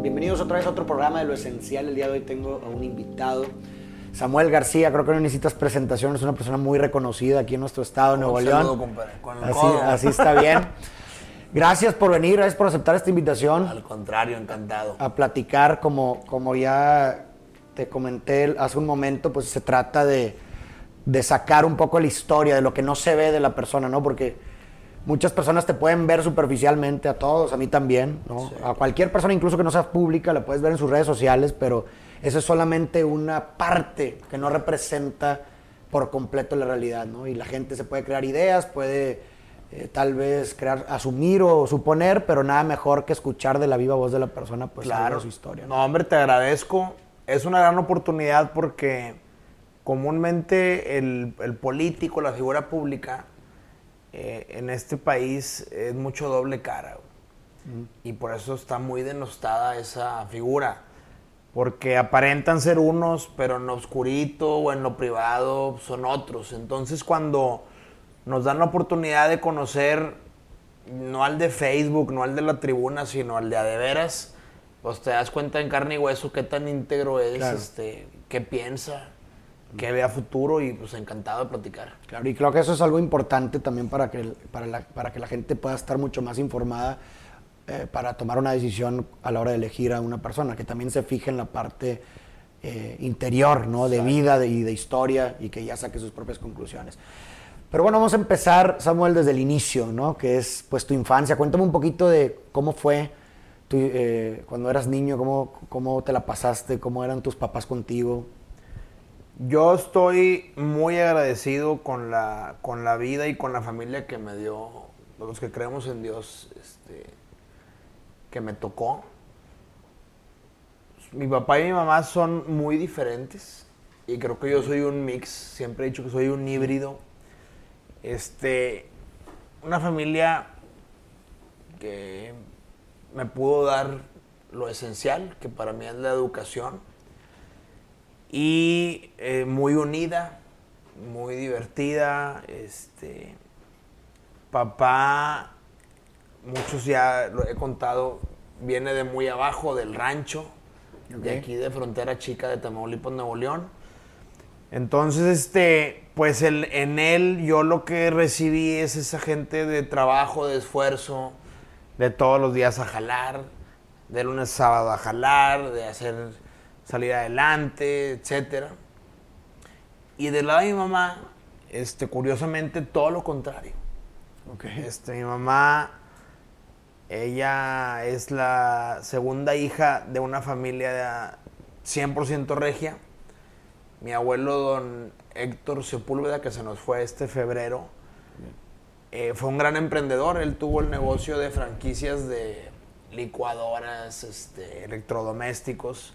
Bienvenidos otra vez a otro programa de Lo Esencial. El día de hoy tengo a un invitado, Samuel García. Creo que no necesitas presentación, es una persona muy reconocida aquí en nuestro estado, Nuevo Un León. saludo, compadre, con el así, codo. así está bien. Gracias por venir, gracias por aceptar esta invitación Al contrario, encantado. a platicar. Como, como ya te comenté hace un momento, pues se trata de, de sacar un poco la historia, de lo que no se ve de la persona, ¿no? Porque muchas personas te pueden ver superficialmente, a todos, a mí también, ¿no? A cualquier persona, incluso que no sea pública, la puedes ver en sus redes sociales, pero eso es solamente una parte que no representa por completo la realidad, ¿no? Y la gente se puede crear ideas, puede eh, tal vez crear, asumir o suponer, pero nada mejor que escuchar de la viva voz de la persona, pues claro. su historia. No, hombre, te agradezco. Es una gran oportunidad porque comúnmente el, el político, la figura pública, eh, en este país es mucho doble cara. güey. Y por eso está muy denostada esa figura. Porque aparentan ser unos, pero en lo oscurito o en lo privado son otros. Entonces cuando nos dan la oportunidad de conocer no al de Facebook, no al de la tribuna, sino al de a de veras, pues te das cuenta en carne y hueso qué tan íntegro es, Claro. este, qué piensa, qué ve a futuro y pues encantado de platicar. Claro, y creo que eso es algo importante también para que, para la, para que la gente pueda estar mucho más informada eh, para tomar una decisión a la hora de elegir a una persona, que también se fije en la parte eh, interior, ¿no? De vida de- y de historia y que ya saque sus propias conclusiones. Pero bueno, vamos a empezar, Samuel, desde el inicio, ¿no? Que es pues tu infancia. Cuéntame un poquito de cómo fue tu, eh, cuando eras niño, cómo, cómo te la pasaste, cómo eran tus papás contigo. Yo estoy muy agradecido con la, con la vida y con la familia que me dio, los que creemos en Dios, este, que me tocó. Mi papá y mi mamá son muy diferentes y creo que yo soy un mix, siempre he dicho que soy un híbrido. Este, una familia que me pudo dar lo esencial, que para mí es la educación y eh, muy unida, muy divertida. Este, papá, muchos ya lo he contado, viene de muy abajo, del rancho, de aquí de frontera chica de Tamaulipas, Nuevo León. Entonces, este, pues el- en él yo lo que recibí es esa gente de trabajo, de esfuerzo, de todos los días a jalar, de lunes a sábado a jalar, de hacer salir adelante, etcétera. Y del lado de mi mamá, este, curiosamente todo lo contrario. Este, mi mamá, ella es la segunda hija de una familia 100% regia. Mi abuelo, don Héctor Sepúlveda, que se nos fue este febrero, eh, fue un gran emprendedor. Él tuvo el negocio de franquicias de licuadoras, este, electrodomésticos.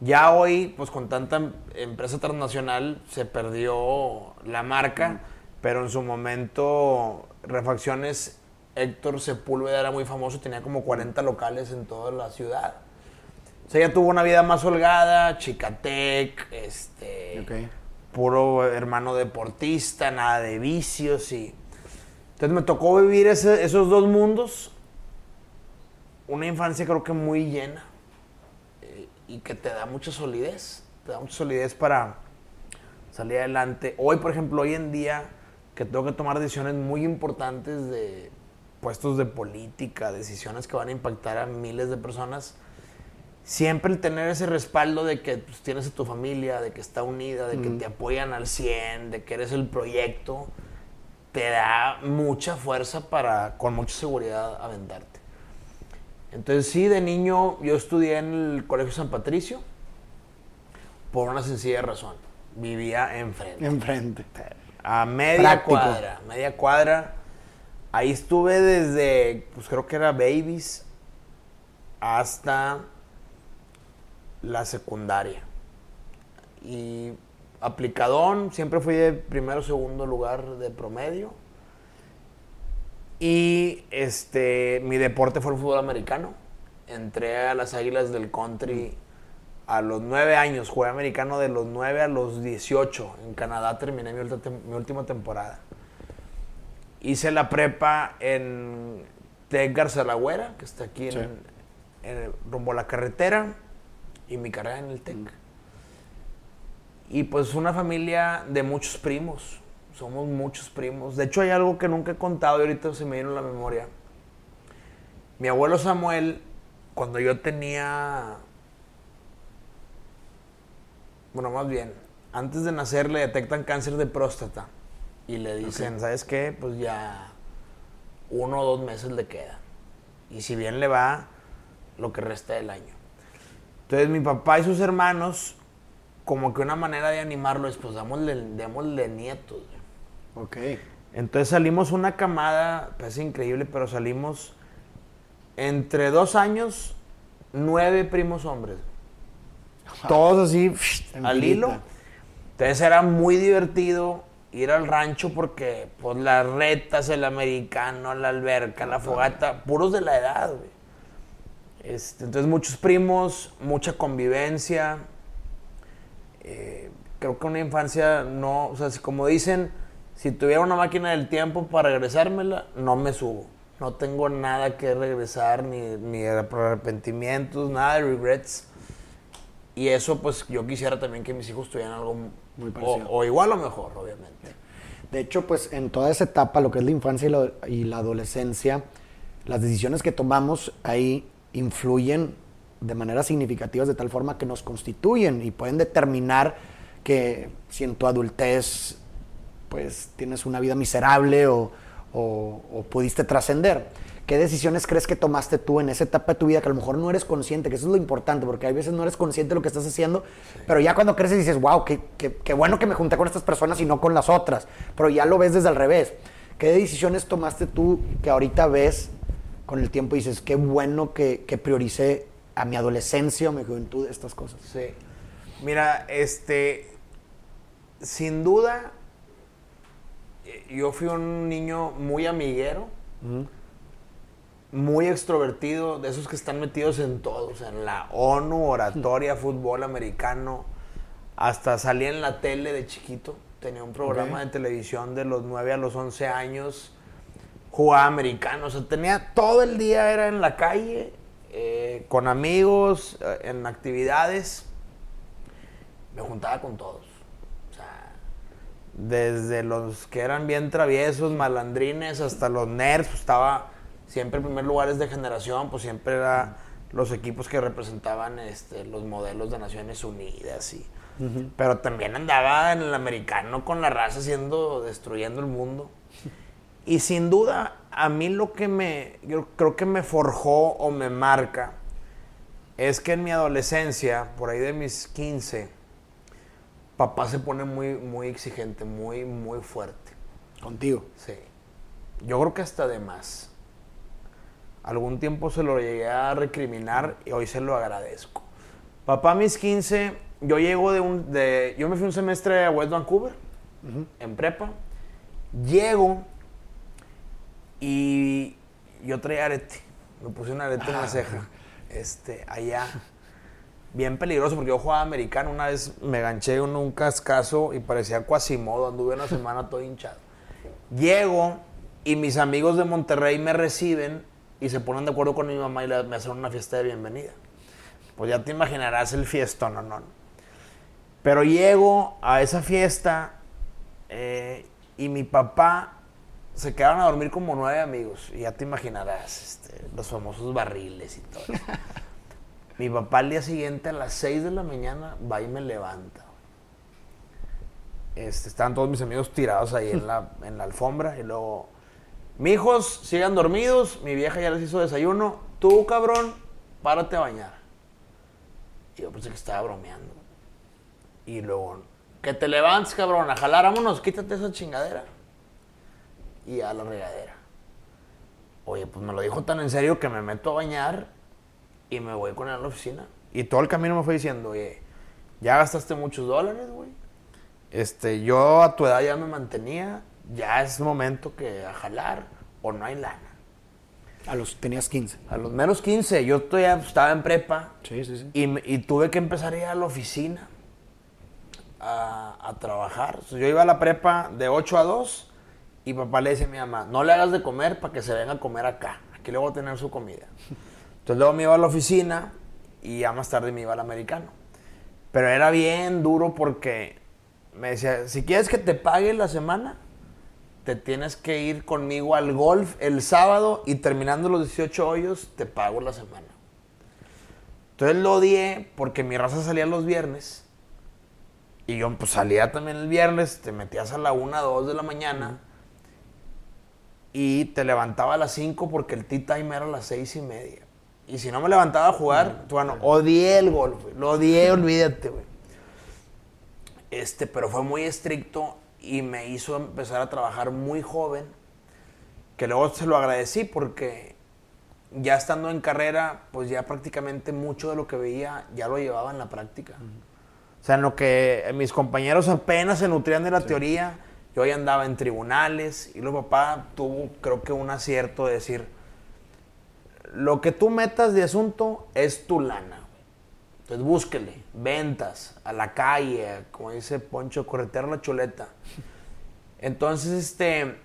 Ya hoy, pues con tanta em- empresa transnacional, se perdió la marca, pero en su momento, Refacciones Héctor Sepúlveda era muy famoso, tenía como 40 locales en toda la ciudad. O sea, ella tuvo una vida más holgada, chicatec, este, puro hermano deportista, nada de vicios y... Entonces me tocó vivir ese- esos dos mundos, una infancia creo que muy llena y que te da mucha solidez, te da mucha solidez para salir adelante. Hoy, por ejemplo, hoy en día que tengo que tomar decisiones muy importantes de puestos de política, decisiones que van a impactar a miles de personas, siempre el tener ese respaldo de que pues, tienes a tu familia, de que está unida, de que te apoyan al 100, de que eres el proyecto, te da mucha fuerza para, con mucha seguridad, aventarte. Entonces sí, de niño yo estudié en el Colegio San Patricio por una sencilla razón. Vivía enfrente. Enfrente. A media Práctico. cuadra, media cuadra. Ahí estuve desde, pues creo que era babies, hasta la secundaria. Y aplicadón, siempre fui de primero o segundo lugar de promedio. Y este, mi deporte fue el fútbol americano. Entré a las Águilas del Country a los nueve años. Jugué americano de los 9 a los 18. En Canadá terminé mi, última temporada. Hice la prepa en Tec Garza La Güera, que está aquí en, rumbo a la carretera y mi carrera en el TEC. Y pues una familia de muchos primos. Somos muchos primos. De hecho, hay algo que nunca he contado y ahorita se me vino a la memoria. Mi abuelo Samuel, cuando yo tenía. Bueno, más bien, antes de nacer le detectan cáncer de próstata. Y le dicen, ¿sabes qué? Pues ya uno o dos meses le queda. Y si bien le va, lo que resta del año. Entonces mi papá y sus hermanos, como que una manera de animarlo es, pues démosle, démosle nietos. Ok. Entonces salimos una camada, parece increíble, pero salimos entre dos años, nueve primos hombres. Todos así, al hilo. Entonces era muy divertido ir al rancho porque, pues, las retas, el americano, la alberca, la fogata, puros de la edad, güey. Este, entonces, muchos primos, mucha convivencia. Eh, creo que una infancia no, o sea, como dicen, si tuviera una máquina del tiempo para regresármela, no me subo. No tengo nada que regresar, ni, ni arrepentimientos, nada de regrets. Y eso, pues, yo quisiera también que mis hijos tuvieran algo Muy o, parecido. o igual o mejor, obviamente. De hecho, pues en toda esa etapa, lo que es la infancia y la, y la adolescencia, las decisiones que tomamos ahí influyen de maneras significativas de tal forma que nos constituyen y pueden determinar que si en tu adultez pues tienes una vida miserable o, o- o pudiste trascender. ¿Qué decisiones crees que tomaste tú en esa etapa de tu vida que a lo mejor no eres consciente? Que eso es lo importante, porque hay veces no eres consciente de lo que estás haciendo, pero ya cuando creces dices, wow, qué, qué- qué bueno que me junté con estas personas y no con las otras, pero ya lo ves desde al revés. ¿Qué decisiones tomaste tú que ahorita ves con el tiempo y dices, qué bueno que, que prioricé a mi adolescencia o mi juventud estas cosas? Sí. Mira, este, sin duda, yo fui un niño muy amiguero, muy extrovertido, de esos que están metidos en todo, o sea, en la ONU, oratoria, fútbol americano, hasta salí en la tele de chiquito, tenía un programa de televisión de los 9 a los 11 años, jugaba americano, o sea, tenía todo el día, era en la calle, eh, con amigos, eh, en actividades, me juntaba con todos. Desde los que eran bien traviesos, malandrines, hasta los nerds, pues estaba siempre en primer lugares de generación, pues siempre era los equipos que representaban este, los modelos de Naciones Unidas y... Pero también andaba en el americano con la raza haciendo, destruyendo el mundo. Y sin duda, a mí lo que me, yo creo que me forjó o me marca es que en mi adolescencia, por ahí de mis 15, papá se pone muy, muy exigente, muy, muy fuerte. Contigo. Sí. Yo creo que hasta de más. Algún tiempo se lo llegué a recriminar y hoy se lo agradezco. Papá, mis 15, yo llego de un. De, yo me fui un semestre a West Vancouver, en prepa. Llego y yo traía arete. Me puse un arete en la ceja. Este, allá. Bien peligroso porque yo jugaba americano. Una vez me ganché en un cascazo y parecía Quasimodo. Anduve una semana todo hinchado. Llego y mis amigos de Monterrey me reciben y se ponen de acuerdo con mi mamá y me hacen una fiesta de bienvenida. Pues ya te imaginarás el fiestón, ¿no? no. Pero llego a esa fiesta eh, y mi papá se quedaron a dormir como nueve amigos. Y ya te imaginarás este, los famosos barriles y todo. mi papá al día siguiente a las seis de la mañana va y me levanta. Este, estaban todos mis amigos tirados ahí en la, en la alfombra y luego, mi hijos sigan dormidos, mi vieja ya les hizo desayuno, tú cabrón, párate a bañar. Y yo pensé que estaba bromeando. Y luego, que te levantes cabrón, a jalar, vámonos, quítate esa chingadera. Y a la regadera. Oye, pues me lo dijo tan en serio que me meto a bañar y me voy con él a la oficina. Y todo el camino me fue diciendo, oye, ya gastaste muchos dólares, güey. Este, yo a tu edad ya me mantenía, ya es momento que a jalar o no hay lana. A los tenías 15. A los menos 15, yo todavía estaba en prepa Sí, sí, sí. y, y tuve que empezar a ir a la oficina a, a trabajar. O sea, yo iba a la prepa de 8 a 2 y papá le dice a mi mamá, no le hagas de comer para que se venga a comer acá. Aquí le voy a tener su comida. Entonces luego me iba a la oficina y ya más tarde me iba al americano. Pero era bien duro porque me decía, si quieres que te pague la semana, te tienes que ir conmigo al golf el sábado y terminando los 18 hoyos, te pago la semana. Entonces lo odié porque mi raza salía los viernes. Y yo pues salía también el viernes, te metías a la 1, 2 de la mañana. Y te levantaba a las 5 porque el tea time era a las 6 y media. Y si no me levantaba a jugar, bueno, odié el golf, güey. Lo odié, olvídate, güey. Este, pero fue muy estricto y me hizo empezar a trabajar muy joven, que luego se lo agradecí porque ya estando en carrera, pues ya prácticamente mucho de lo que veía ya lo llevaba en la práctica. O sea, en lo que mis compañeros apenas se nutrían de la teoría, yo ya andaba en tribunales y luego papá tuvo creo que un acierto de decir, lo que tú metas de asunto es tu lana. Entonces búsquele, ventas, a la calle, como dice Poncho, corretear la chuleta. Entonces, este,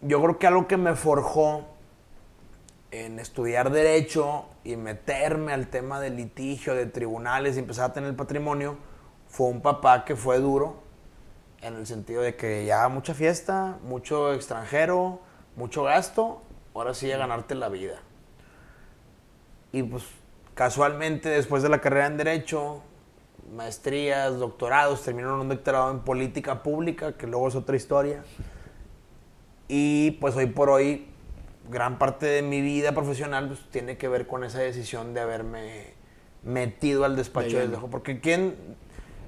yo creo que algo que me forjó en estudiar derecho y meterme al tema de litigio, de tribunales y empezar a tener patrimonio, fue un papá que fue duro, en el sentido de que ya mucha fiesta, mucho extranjero, mucho gasto, ahora sí a ganarte la vida. Y pues casualmente después de la carrera en Derecho, maestrías, doctorados, terminé en un doctorado en política pública, que luego es otra historia. Y pues hoy por hoy, gran parte de mi vida profesional pues, tiene que ver con esa decisión de haberme metido al despacho de dejo. Porque quién,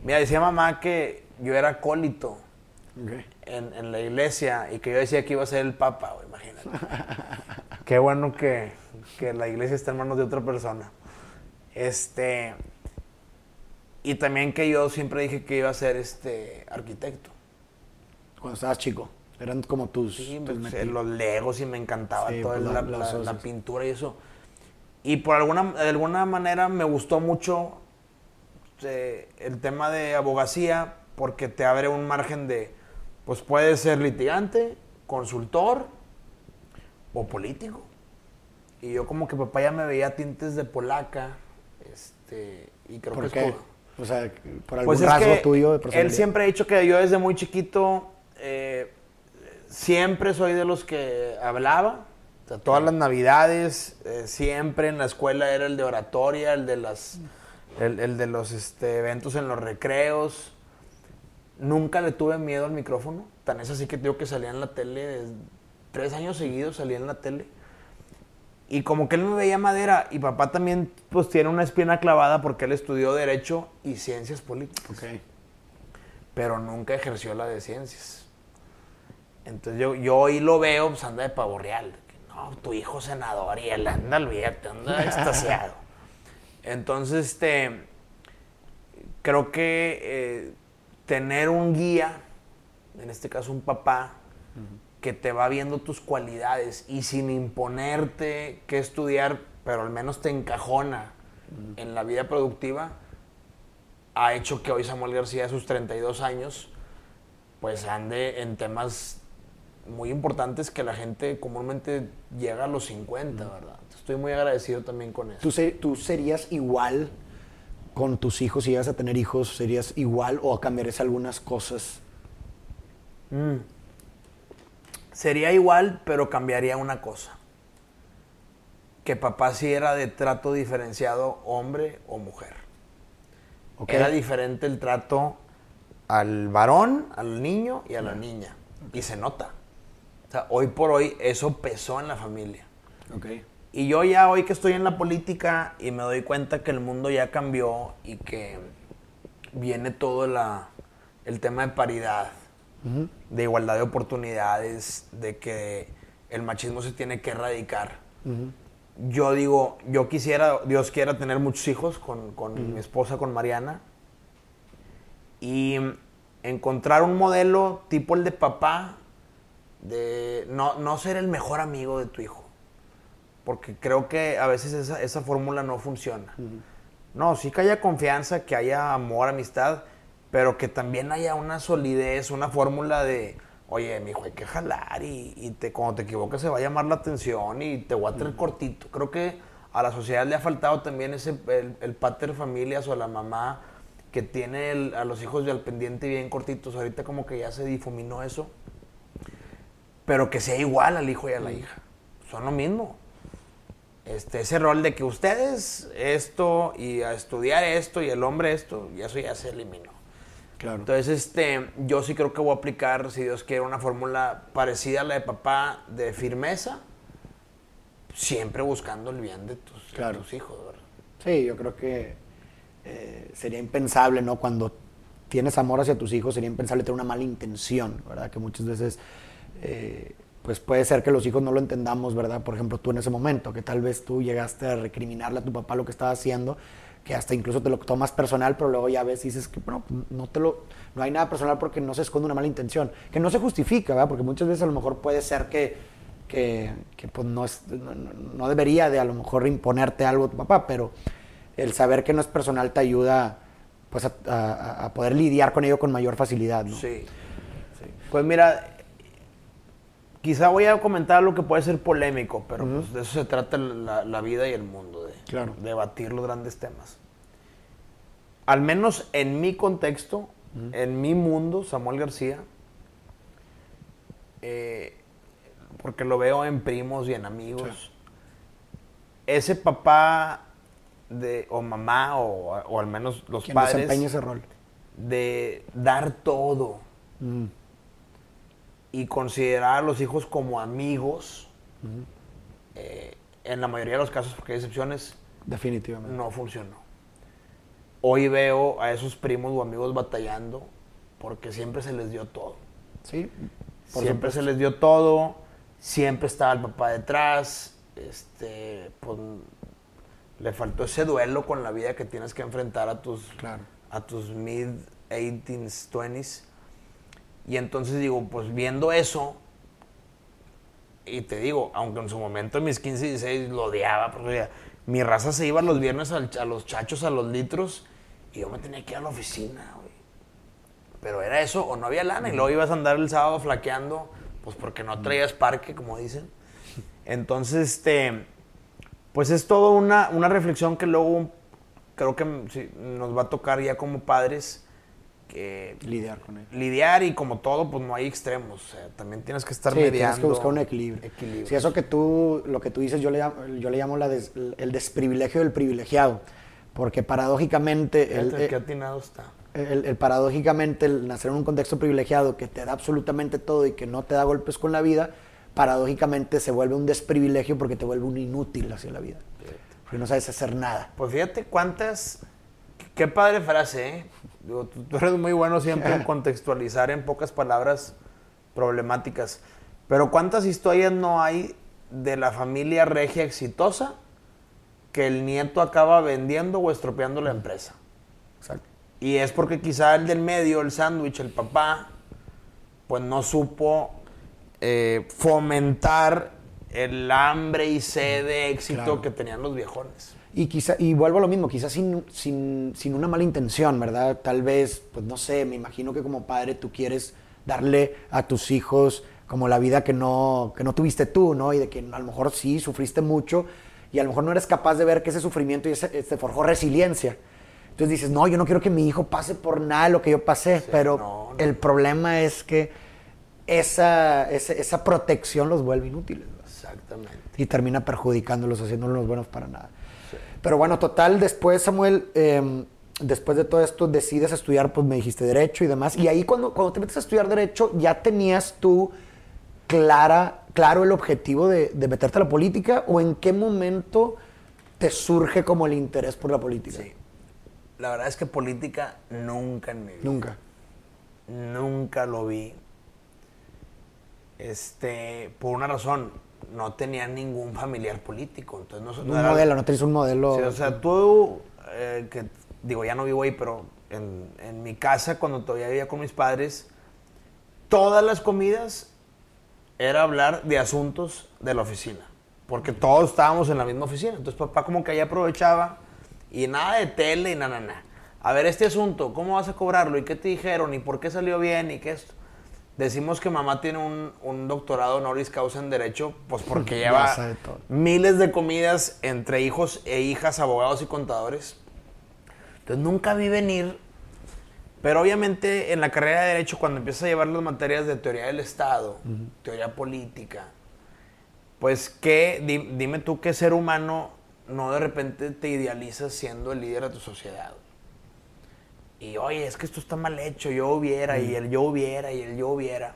mira, decía mamá que yo era acólito en, en, la iglesia y que yo decía que iba a ser el papa, imagínate. Qué bueno que, que la iglesia está en manos de otra persona. Este. Y también que yo siempre dije que iba a ser este arquitecto. Cuando estabas chico. Eran como tus. Sí, tus pues, los legos y me encantaba Sí, toda pues, la, la- pintura y eso. Y por alguna, de alguna manera me gustó mucho eh, el tema de abogacía porque te abre un margen de, pues puedes ser litigante, consultor o político. Y yo como que papá ya me veía tintes de polaca, este, y creo ¿Por que qué? O sea, por algún pues es rasgo tuyo de él siempre ha dicho que yo desde muy chiquito eh, siempre soy de los que hablaba. O sea, todas las navidades, eh, siempre en la escuela era el de oratoria, el de las el, el de los este, eventos en los recreos. Nunca le tuve miedo al micrófono. Tan es así que digo que salía en la tele, tres años seguidos salía en la tele. Y como que él me veía madera, y papá también pues tiene una espina clavada porque él estudió Derecho y Ciencias Políticas, pero nunca ejerció la de Ciencias. Entonces yo, yo hoy lo veo, pues anda de pavo real. No, tu hijo senador y él anda, olvídate, anda extasiado. Entonces, este, creo que eh, tener un guía, en este caso un papá, que te va viendo tus cualidades y sin imponerte qué estudiar, pero al menos te encajona en la vida productiva, ha hecho que hoy Samuel García a sus 32 años, pues ande en temas muy importantes que la gente comúnmente llega a los 50, ¿verdad? Estoy muy agradecido también con eso. ¿Tú, se- tú serías igual con tus hijos si llegas a tener hijos? ¿Serías igual o cambiarías algunas cosas? Mm. Sería igual, pero cambiaría una cosa. Que papá sí era de trato diferenciado hombre o mujer. ¿Ok? Era diferente el trato al varón, al niño y a la niña. Y se nota. O sea, hoy por hoy eso pesó en la familia. Ok. Y yo ya hoy que estoy en la política y me doy cuenta que el mundo ya cambió y que viene todo la- el tema de paridad, de igualdad de oportunidades, de que el machismo se tiene que erradicar. Yo digo, yo quisiera, Dios quiera tener muchos hijos con, con mi esposa, con Mariana, y encontrar un modelo tipo el de papá, de no, no ser el mejor amigo de tu hijo. Porque creo que a veces esa, esa fórmula no funciona. No, sí que haya confianza, que haya amor, amistad, pero que también haya una solidez, una fórmula de, oye, mi hijo, hay que jalar y, y te, cuando te equivocas se va a llamar la atención y te voy a traer cortito. Creo que a la sociedad le ha faltado también ese, el, el pater familias o la mamá que tiene el- a los hijos al pendiente bien cortitos. Ahorita como que ya se difuminó eso. Pero que sea igual al hijo y a la hija. Son lo mismo. Este, ese rol de que ustedes esto y a estudiar esto y el hombre esto, y eso ya se eliminó. Claro. Entonces, este, yo sí creo que voy a aplicar, si Dios quiere, una fórmula parecida a la de papá de firmeza, siempre buscando el bien de tus, de Claro. tus hijos, ¿verdad? Sí, yo creo que eh, sería impensable, ¿no? Cuando tienes amor hacia tus hijos, sería impensable tener una mala intención, ¿verdad? Que muchas veces, eh, pues puede ser que los hijos no lo entendamos, ¿verdad? Por ejemplo, tú en ese momento, que tal vez tú llegaste a recriminarle a tu papá lo que estaba haciendo, que hasta incluso te lo tomas personal, pero luego ya ves y dices que, bueno, no te lo, no hay nada personal porque no se esconde una mala intención, que no se justifica, ¿verdad? Porque muchas veces a lo mejor puede ser que, que, que, pues no, es, no, debería de a lo mejor imponerte algo a tu papá, pero el saber que no es personal te ayuda pues a, a- a poder lidiar con ello con mayor facilidad, ¿no? Sí. Pues mira, quizá voy a comentar lo que puede ser polémico, pero pues, de eso se trata la, la vida y el mundo, de Claro. debatir los grandes temas. Al menos en mi contexto, en mi mundo, Samuel García, eh, porque lo veo en primos y en amigos, ese papá de, o mamá, o, o al menos los Quien padres, desempeña ese rol. de dar todo Mm, y considerar a los hijos como amigos, eh, en la mayoría de los casos, porque hay excepciones, definitivamente. no funcionó. Hoy veo a esos primos o amigos batallando porque siempre se les dio todo. Sí, por siempre supuesto. se les dio todo, siempre estaba el papá detrás, este, pues, le faltó ese duelo con la vida que tienes que enfrentar a tus, Claro. a tus mid 18s, 20s. Y entonces digo, pues viendo eso, y te digo, aunque en su momento en mis 15 y 16 lo odiaba, porque mi raza se iba los viernes a los chachos, a los litros, y yo me tenía que ir a la oficina, güey. Pero era eso, o no había lana, y luego ibas a andar el sábado flaqueando, pues porque no traías parque, como dicen. Entonces, este, pues es todo una, una reflexión que luego creo que sí, nos va a tocar ya como padres que Lidiar con él. lidiar y como todo, pues no hay extremos. O sea, también tienes que estar Sí, mediando. tienes que buscar un equilibrio. equilibrio. Si eso que tú, lo que tú dices, yo le llamo, yo le llamo la des- el desprivilegio del privilegiado. Porque paradójicamente, el, eh, qué atinado está. el- el paradójicamente, el nacer en un contexto privilegiado que te da absolutamente todo y que no te da golpes con la vida, paradójicamente se vuelve un desprivilegio porque te vuelve un inútil hacia la vida. Porque no sabes hacer nada. Pues fíjate cuántas. Qué padre frase, ¿eh? Digo, tú, tú eres muy bueno siempre en contextualizar en pocas palabras problemáticas. Pero cuántas historias no hay de la familia regia exitosa que el nieto acaba vendiendo o estropeando la empresa. Exacto. Y es porque quizá el del medio, el sándwich, el papá, pues no supo eh, fomentar el hambre y sed de éxito Claro. que tenían los viejones. Y quizá, y vuelvo a lo mismo, quizás sin, sin, sin una mala intención, ¿verdad? Tal vez, pues no sé, me imagino que como padre tú quieres darle a tus hijos como la vida que no, que no tuviste tú, ¿no? Y de que a lo mejor sí sufriste mucho y a lo mejor no eres capaz de ver que ese sufrimiento y ese, te forjó resiliencia. Entonces dices, no, yo no quiero que mi hijo pase por nada de lo que yo pasé, pero no, no. el problema es que esa, ese- esa protección los vuelve inútiles. ¿verdad? Exactamente. y termina perjudicándolos, haciéndolos los buenos para nada. Pero bueno, total, después, Samuel, eh, después de todo esto, decides estudiar, pues me dijiste Derecho y demás. Y ahí cuando, cuando te metes a estudiar Derecho, ¿ya tenías tú clara, claro el objetivo de, de meterte a la política? ¿O en qué momento te surge como el interés por la política? Sí. La verdad es que política nunca en mi vida. Nunca. Nunca lo vi. Este, por una razón, no tenía ningún familiar político. Entonces no, Un era- modelo, no tenías un modelo. Sí, o sea, tú, eh, que digo, ya no vivo ahí, pero en, en mi casa, cuando todavía vivía con mis padres, todas las comidas era hablar de asuntos de la oficina. Porque todos estábamos en la misma oficina. Entonces papá como que ahí aprovechaba y nada de tele y nada, nada. A ver, este asunto, ¿cómo vas a cobrarlo? ¿Y qué te dijeron? ¿Y por qué salió bien? ¿Y qué esto? Decimos que mamá tiene un, un doctorado honoris causa en Derecho, pues porque lleva miles de comidas entre hijos e hijas, abogados y contadores. Entonces nunca vi venir, pero obviamente en la carrera de Derecho, cuando empiezas a llevar las materias de teoría del Estado, teoría política, pues que, di- dime tú qué ser humano no de repente te idealizas siendo el líder de tu sociedad. Y oye, es que esto está mal hecho, yo hubiera, y el yo hubiera, y el yo hubiera.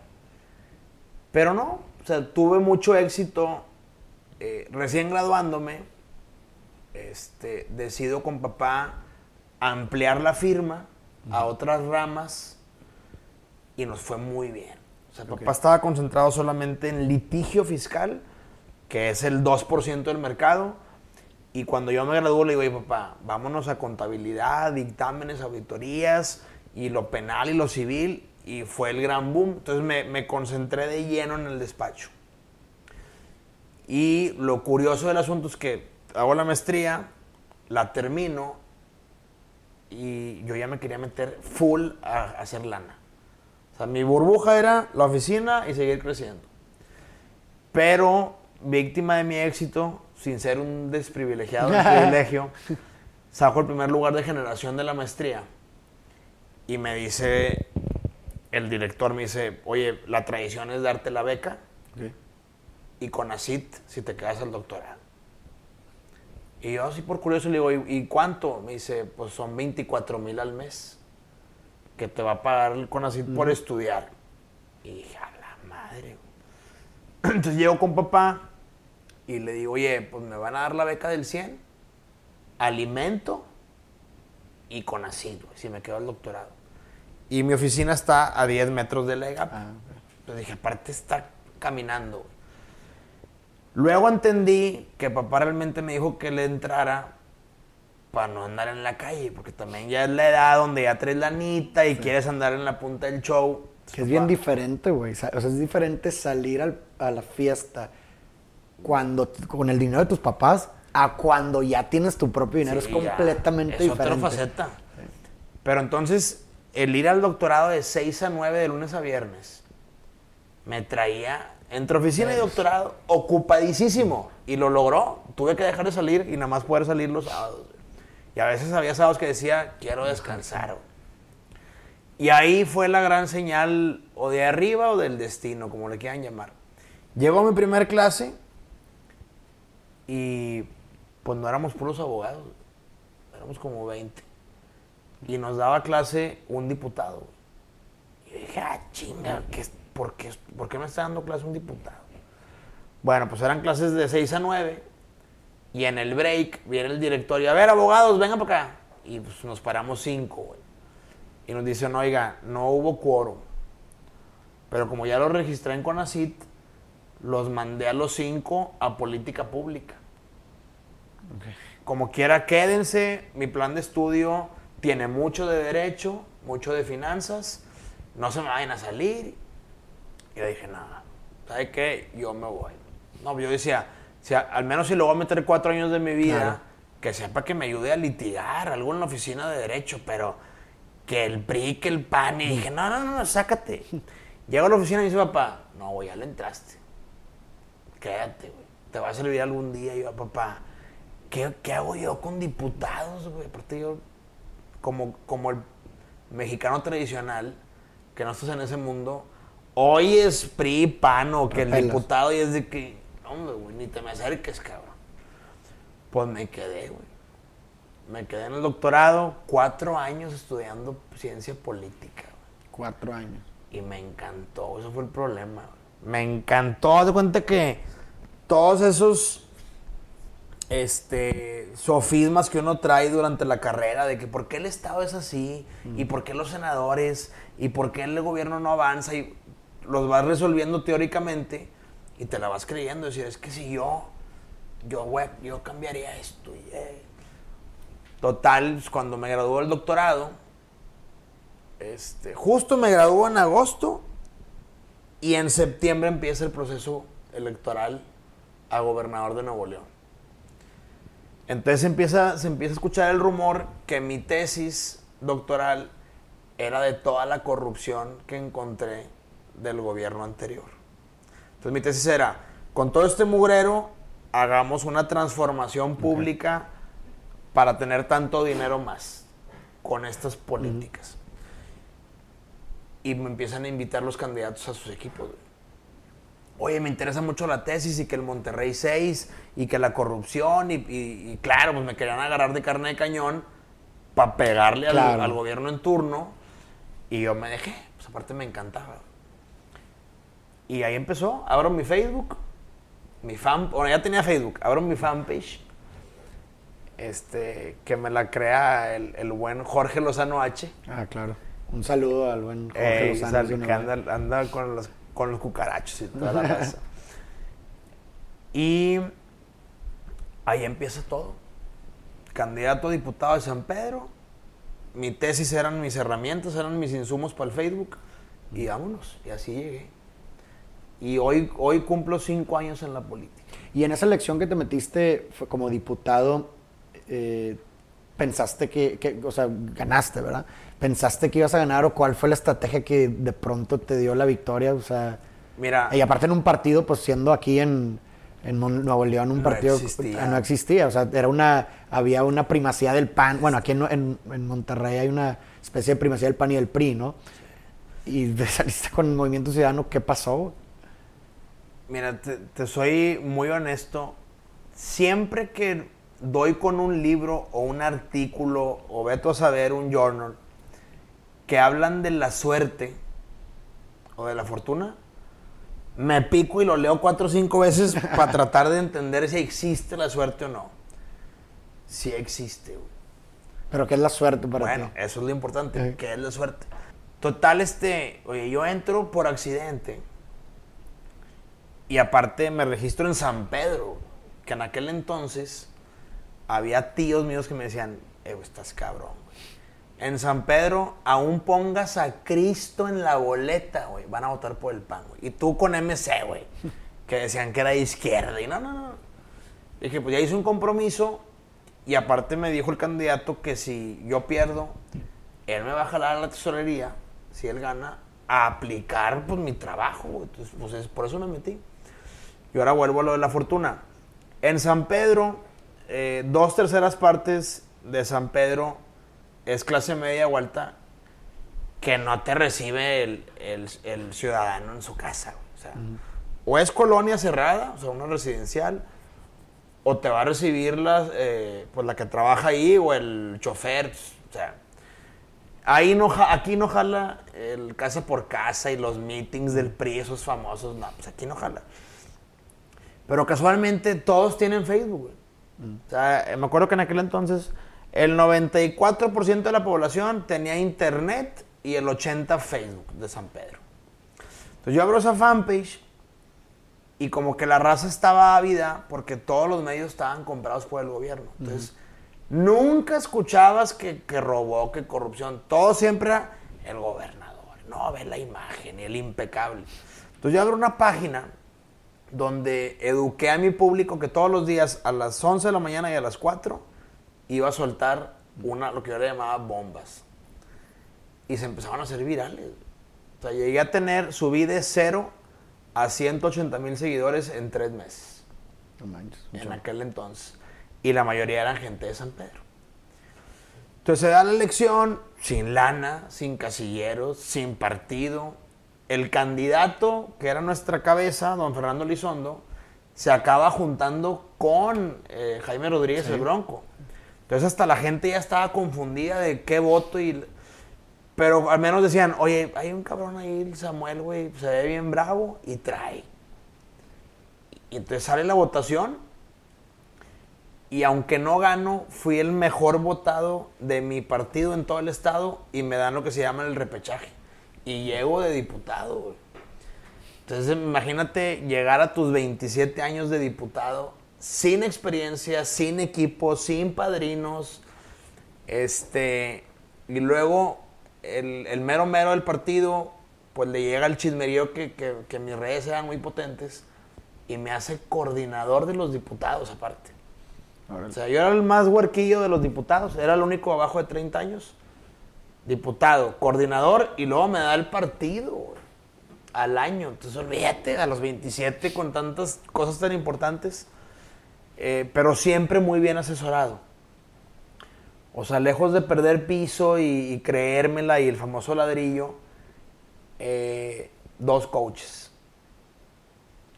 Pero no, o sea, tuve mucho éxito eh, recién graduándome. Este, decido con papá ampliar la firma a otras ramas y nos fue muy bien. O sea, papá estaba concentrado solamente en litigio fiscal, que es el 2% del mercado. Y cuando yo me gradué le digo, oye papá, vámonos a contabilidad, dictámenes, auditorías y lo penal y lo civil. Y fue el gran boom. Entonces me, me concentré de lleno en el despacho. Y lo curioso del asunto es que hago la maestría, la termino y yo ya me quería meter full a, a hacer lana. O sea, mi burbuja era la oficina y seguir creciendo. Pero víctima de mi éxito, sin ser un desprivilegiado, un privilegio, saco el primer lugar de generación de la maestría. Y me dice, el director me dice, oye, la tradición es darte la beca y con ACIT si te quedas al doctorado. Y yo así por curioso le digo, ¿y, y cuánto? Me dice, pues son 24 mil al mes que te va a pagar el CONACYT por estudiar. Y dije, a la madre. güey". Entonces llego con papá y le digo, oye, pues me van a dar la beca del 100, alimento y CONACYT, güey, si me quedo al doctorado. Y mi oficina está a 10 metros de la EGAP. Ah, Entonces dije, aparte está caminando. Luego entendí que papá realmente me dijo que le entrara para no andar en la calle, porque también ya es la edad donde ya traes la anita y quieres andar en la punta del show. Que es bien Papá, diferente, güey. O sea, es diferente salir al- a la fiesta cuando con el dinero de tus papás a cuando ya tienes tu propio dinero. Sí, es completamente es diferente. otra faceta. Pero entonces, el ir al doctorado de 6 a 9 de lunes a viernes me traía entre oficina y doctorado ocupadísimo. Y lo logró. Tuve que dejar de salir y nada más poder salir los sábados. Y a veces había sábados que decía, quiero descansar. Y ahí fue la gran señal, o de arriba o del destino, como le quieran llamar. Llegó mi primer clase y pues no éramos puros abogados, éramos como 20. Y nos daba clase un diputado. Y yo dije, ah, chinga, ¿qué por, qué, ¿por qué me está dando clase un diputado? Bueno, pues eran clases de 6 a 9. Y en el break viene el director y, a ver, abogados, vengan para acá. Y pues nos paramos cinco, güey. Y nos dicen, oiga, no hubo quórum. Pero como ya lo registré en Conacit, los mandé a los cinco a política pública. Como quiera, quédense. Mi plan de estudio tiene mucho de derecho, mucho de finanzas. No se me vayan a salir. Y yo dije, nada, ¿sabe qué? Yo me voy. No, yo decía, si a- al menos si le voy a meter cuatro años de mi vida, Claro. que sepa que me ayude a litigar, algo en la oficina de derecho, pero que el PRI, que el PAN. Y dije, no, no, no, sácate. Llego a la oficina y dice, papá, no, ya le entraste. Quédate, güey. Te va a servir algún día. Y yo, papá, ¿qué, qué hago yo con diputados, güey? Aparte yo, como, como el mexicano tradicional, que no estás en ese mundo, hoy es PRI, PAN o que el diputado y es de que, hombre, güey, ni te me acerques, cabrón. Pues me quedé, güey. Me quedé en el doctorado, cuatro años estudiando ciencia política, güey. Cuatro años. Y me encantó, eso fue el problema. güey. Me encantó, de cuenta que todos esos este, sofismas que uno trae durante la carrera, de que por qué el Estado es así, y por qué los senadores, y por qué el gobierno no avanza, y los vas resolviendo teóricamente, y te la vas creyendo, decir, es que si yo, yo, güey, yo cambiaría esto, y, eh". Total, cuando me graduó el doctorado, este, justo me graduó en agosto y en septiembre empieza el proceso electoral a gobernador de Nuevo León. Entonces empieza, se empieza a escuchar el rumor que mi tesis doctoral era de toda la corrupción que encontré del gobierno anterior. Entonces mi tesis era, con todo este mugrero, hagamos una transformación pública para tener tanto dinero más con estas políticas. Y me empiezan a invitar los candidatos a sus equipos. güey. Oye, me interesa mucho la tesis y que el Monterrey 6 y que la corrupción y, y- y claro, pues me querían agarrar de carne de cañón para pegarle al, gobierno en turno y yo me dejé, pues aparte me encantaba. Y ahí empezó, abro mi Facebook, mi fan, bueno, ya tenía Facebook, abro mi fanpage, este, que me la crea el, el buen Jorge Lozano H. Ah, claro. Un saludo al buen Jorge Ey, Lozano. que anda, anda con, los, con los cucarachos y toda la raza. Y ahí empieza todo. Candidato a diputado de San Pedro. Mi tesis eran mis herramientas, eran mis insumos para el Facebook. Y vámonos. Y así llegué. Y hoy, hoy cumplo cinco años en la política. Y en esa elección que te metiste fue como diputado, eh, pensaste que, que- o sea, ganaste, ¿verdad? ¿Pensaste que ibas a ganar o cuál fue la estrategia que de pronto te dio la victoria? O sea, Mira, y aparte en un partido, pues siendo aquí en, en Nuevo León, un No partido existía. ah, no existía, o sea, era una, había una primacía del PAN, bueno, aquí en, en- en Monterrey hay una especie de primacía del PAN y del PRI, ¿no? Y te saliste con el Movimiento Ciudadano, ¿qué pasó? Mira, te, te soy muy honesto. Siempre que doy con un libro o un artículo o veto a saber un journal que hablan de la suerte o de la fortuna, me pico y lo leo cuatro o cinco veces para tratar de entender si existe la suerte o no. Sí existe, güey. Pero ¿qué es la suerte para Bueno, ti? eso es lo importante, Sí. que es la suerte. Total, este, oye, yo entro por accidente. Y aparte me registro en San Pedro, que en aquel entonces había tíos míos que me decían, eh, estás cabrón. En San Pedro, aún pongas a Cristo en la boleta, güey, van a votar por el PAN, güey. Y tú con MC, güey, que decían que era de izquierda. Y no, no, no. Dije, pues ya hice un compromiso y aparte me dijo el candidato que si yo pierdo, él me va a jalar a la tesorería, si él gana, a aplicar pues mi trabajo. güey. Entonces, pues es- por eso me metí. Y ahora vuelvo a lo de la fortuna. En San Pedro, eh, dos terceras partes de San Pedro es clase media o alta que no te recibe el, el- el ciudadano en su casa. O sea, o es colonia cerrada, o sea, una residencial, o te va a recibir la, eh, pues la que trabaja ahí o el chofer. pues, O sea, ahí no, aquí no jala el casa por casa y los meetings del PRI, esos famosos. No, pues aquí no jala. Pero casualmente todos tienen Facebook, O sea, me acuerdo que en aquel entonces el 94% de la población tenía internet y el 80% Facebook de San Pedro. Entonces yo abro esa fanpage y como que la raza estaba ávida porque todos los medios estaban comprados por el gobierno. Entonces, nunca escuchabas que, que robó, que corrupción. Todo siempre era el gobernador. No, ve la imagen el impecable. Entonces yo abro una página donde eduqué a mi público que todos los días a las 11 de la mañana y a las 4 iba a soltar una, lo que yo le llamaba bombas. Y se empezaban a hacer virales. O sea, llegué a tener, subí de 0 a 180 mil seguidores en tres meses, No manches. en aquel entonces. Y la mayoría eran gente de San Pedro. Entonces se da la elección sin lana, sin casilleros, sin partido. El candidato, que era nuestra cabeza, don Fernando Lizondo, se acaba juntando con eh, Jaime Rodríguez el Bronco. Entonces hasta la gente ya estaba confundida de qué voto y... Pero al menos decían, oye, hay un cabrón ahí, el Samuel, güey, se ve bien bravo y trae. Y entonces sale la votación y aunque no gano, fui el mejor votado de mi partido en todo el estado y me dan lo que se llama el repechaje. Y llego de diputado, güey. Entonces imagínate llegar a tus 27 años de diputado sin experiencia, sin equipo, sin padrinos, este, y luego el, el mero mero del partido, pues le llega el chismerío que, que, que mis redes eran muy potentes y me hace coordinador de los diputados aparte. O sea, yo era el más huerquillo de los diputados, era el único abajo de 30 años. Diputado, coordinador y luego me da el partido. al año. Entonces, olvídate, a los 27 con tantas cosas tan importantes, eh, pero siempre muy bien asesorado. O sea, lejos de perder piso y, y creérmela y el famoso ladrillo, eh, dos coaches.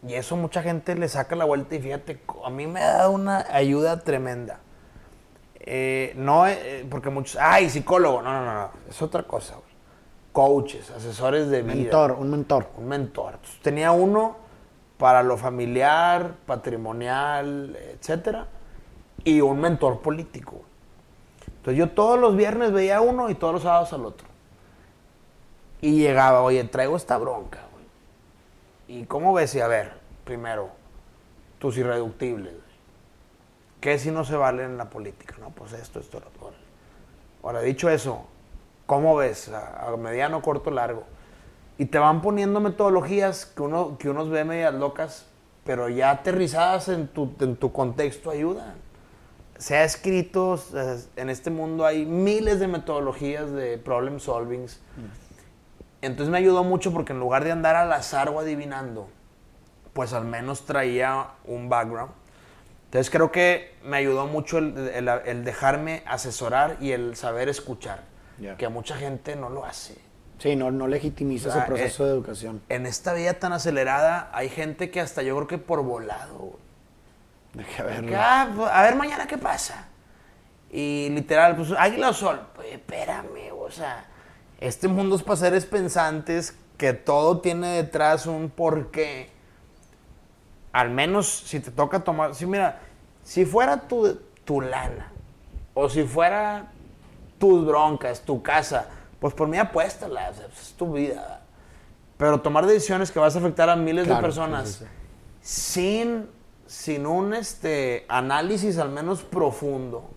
Y eso mucha gente le saca la vuelta y fíjate, a mí me ha dado una ayuda tremenda. Eh, no, eh, porque muchos, ay, psicólogo, no, no, no, no, es otra cosa. güey. Coaches, asesores de vida. Mentor, un mentor. Un mentor. Entonces, tenía uno para lo familiar, patrimonial, etcétera, y un mentor político. güey. Entonces yo todos los viernes veía a uno y todos los sábados al otro. Y llegaba, oye, traigo esta bronca, güey. ¿Y cómo ves? Y a ver, primero, tus irreductibles. ¿Qué si no se vale en la política? No, pues esto, esto, lo. Ahora, dicho eso, ¿cómo ves? A, a mediano, corto, largo. Y te van poniendo metodologías que uno, que unos ve medias locas, pero ya aterrizadas en tu, en tu contexto ayudan. Se ha escrito, en este mundo hay miles de metodologías de problem solvings. Entonces me ayudó mucho porque en lugar de andar al azar o adivinando, pues al menos traía un background. Entonces creo que me ayudó mucho el, el- el dejarme asesorar y el saber escuchar, que mucha gente no lo hace. Sí, no, no legitimiza O sea, ese proceso eh, de educación. En esta vida tan acelerada hay gente que hasta yo creo que por volado. De que, a ver, Que, ah, pues, a ver mañana qué pasa. Y literal, pues águila o sol. Pues espérame, o sea, este mundo es para seres pensantes que todo tiene detrás un porqué. Al menos si te toca tomar, si mira, si fuera tu, tu lana o si fuera tus broncas, tu casa, pues por mí apuéstala, o sea, pues, es tu vida. Pero tomar decisiones que vas a afectar a miles Claro, de personas sí, sí, sí. sin, sin un este, análisis al menos profundo,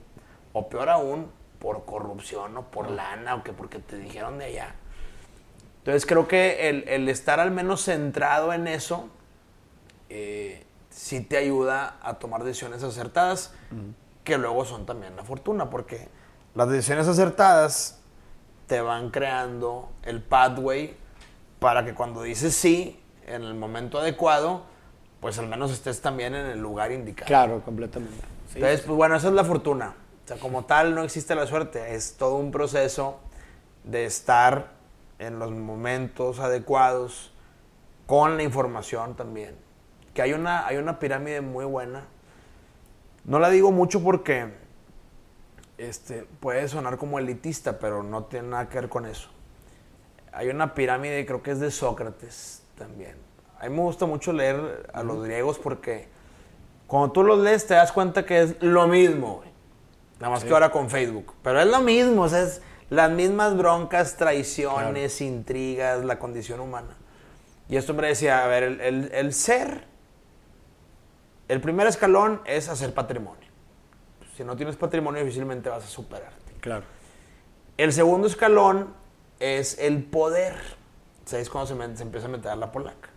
o peor aún, por corrupción o por lana, o que porque te dijeron de allá. Entonces creo que el, el estar al menos centrado en eso, eh, sí te ayuda a tomar decisiones acertadas, que luego son también la fortuna, porque las decisiones acertadas te van creando el pathway para que cuando dices sí, en el momento adecuado, pues al menos estés también en el lugar indicado. Claro, completamente. Sí. Entonces, pues bueno, esa es la fortuna. O sea, como tal no existe la suerte, es todo un proceso de estar en los momentos adecuados con la información también. Que hay una, hay una pirámide muy buena. No la digo mucho porque este, puede sonar como elitista, pero no tiene nada que ver con eso. Hay una pirámide, creo que es de Sócrates también. A mí me gusta mucho leer a los griegos porque cuando tú los lees te das cuenta que es lo mismo, güey. Nada más que ahora con Facebook. Pero es lo mismo, o sea, es las mismas broncas, traiciones, intrigas, la condición humana. Y esto me decía, a ver, el, el- el ser, el primer escalón es hacer patrimonio. Si no tienes patrimonio, difícilmente vas a superarte. Claro. El segundo escalón es el poder. O sea, es cuando se, me- se empieza a meter la polaca.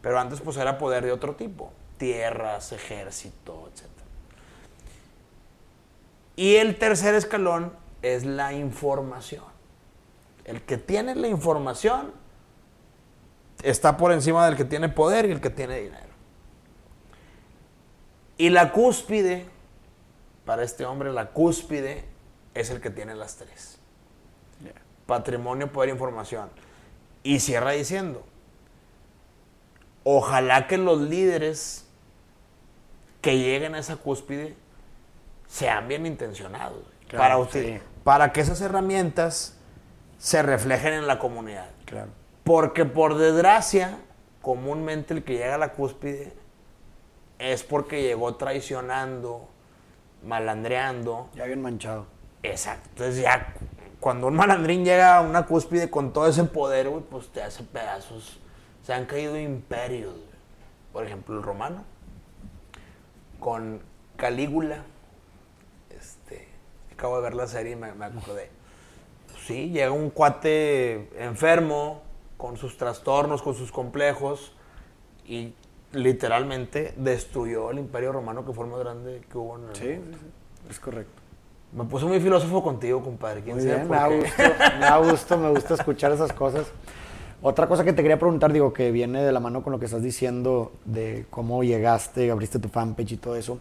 Pero antes pues era poder de otro tipo. Tierras, ejército, etc. Y el tercer escalón es la información. El que tiene la información está por encima del que tiene poder y el que tiene dinero. Y la cúspide, para este hombre, la cúspide es el que tiene las tres. Patrimonio, poder, información. Y cierra diciendo, ojalá que los líderes que lleguen a esa cúspide sean bien intencionados. Claro, para, usted, sí. para que esas herramientas se reflejen en la comunidad. Claro. Porque por desgracia, comúnmente el que llega a la cúspide es porque llegó traicionando, malandreando. Ya bien manchado. Exacto. Entonces ya cuando un malandrín llega a una cúspide con todo ese poder, güey, pues te hace pedazos. Se han caído imperios. güey. Por ejemplo, el romano. Con Calígula. Este, acabo de ver la serie y me, me acordé. Pues sí, llega un cuate enfermo, con sus trastornos, con sus complejos, y literalmente destruyó el imperio romano que fue el más grande que hubo en el Sí, mundo. sí. Es correcto. Me puse muy filósofo contigo, compadre. ¿Quién Muy bien, me da gusto, me da gusto, me gusta escuchar esas cosas. Otra cosa que te quería preguntar, digo, que viene de la mano con lo que estás diciendo de cómo llegaste, abriste tu fanpage y todo eso.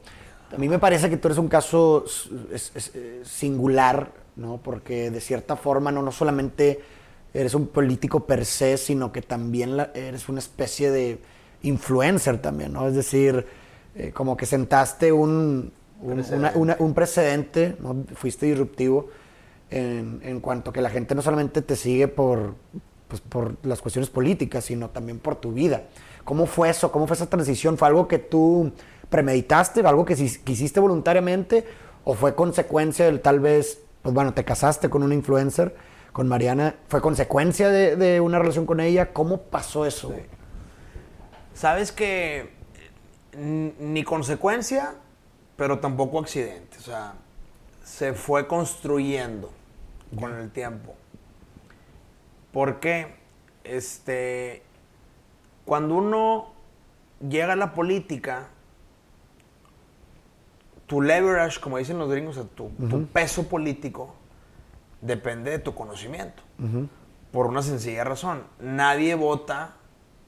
A mí me parece que tú eres un caso s- es- es, eh, singular, ¿no? Porque de cierta forma no, no solamente eres un político per se, sino que también la- eres una especie de influencer también, ¿no? Es decir, eh, como que sentaste un, un, una- una- un precedente, ¿no? Fuiste disruptivo en, en cuanto que la gente no solamente te sigue por, pues, por las cuestiones políticas, sino también por tu vida. ¿Cómo fue eso? ¿Cómo fue esa transición? ¿Fue algo que tú premeditaste? ¿Algo que si- que hiciste voluntariamente? ¿O fue consecuencia del tal vez, pues bueno, te casaste con una influencer, con Mariana? ¿Fue consecuencia de, de una relación con ella? ¿Cómo pasó eso? Sabes que ni consecuencia, pero tampoco accidente. O sea, se fue construyendo con el tiempo. Porque, este, cuando uno llega a la política, tu leverage, como dicen los gringos, o sea, tu, tu peso político depende de tu conocimiento. Por una sencilla razón. Nadie vota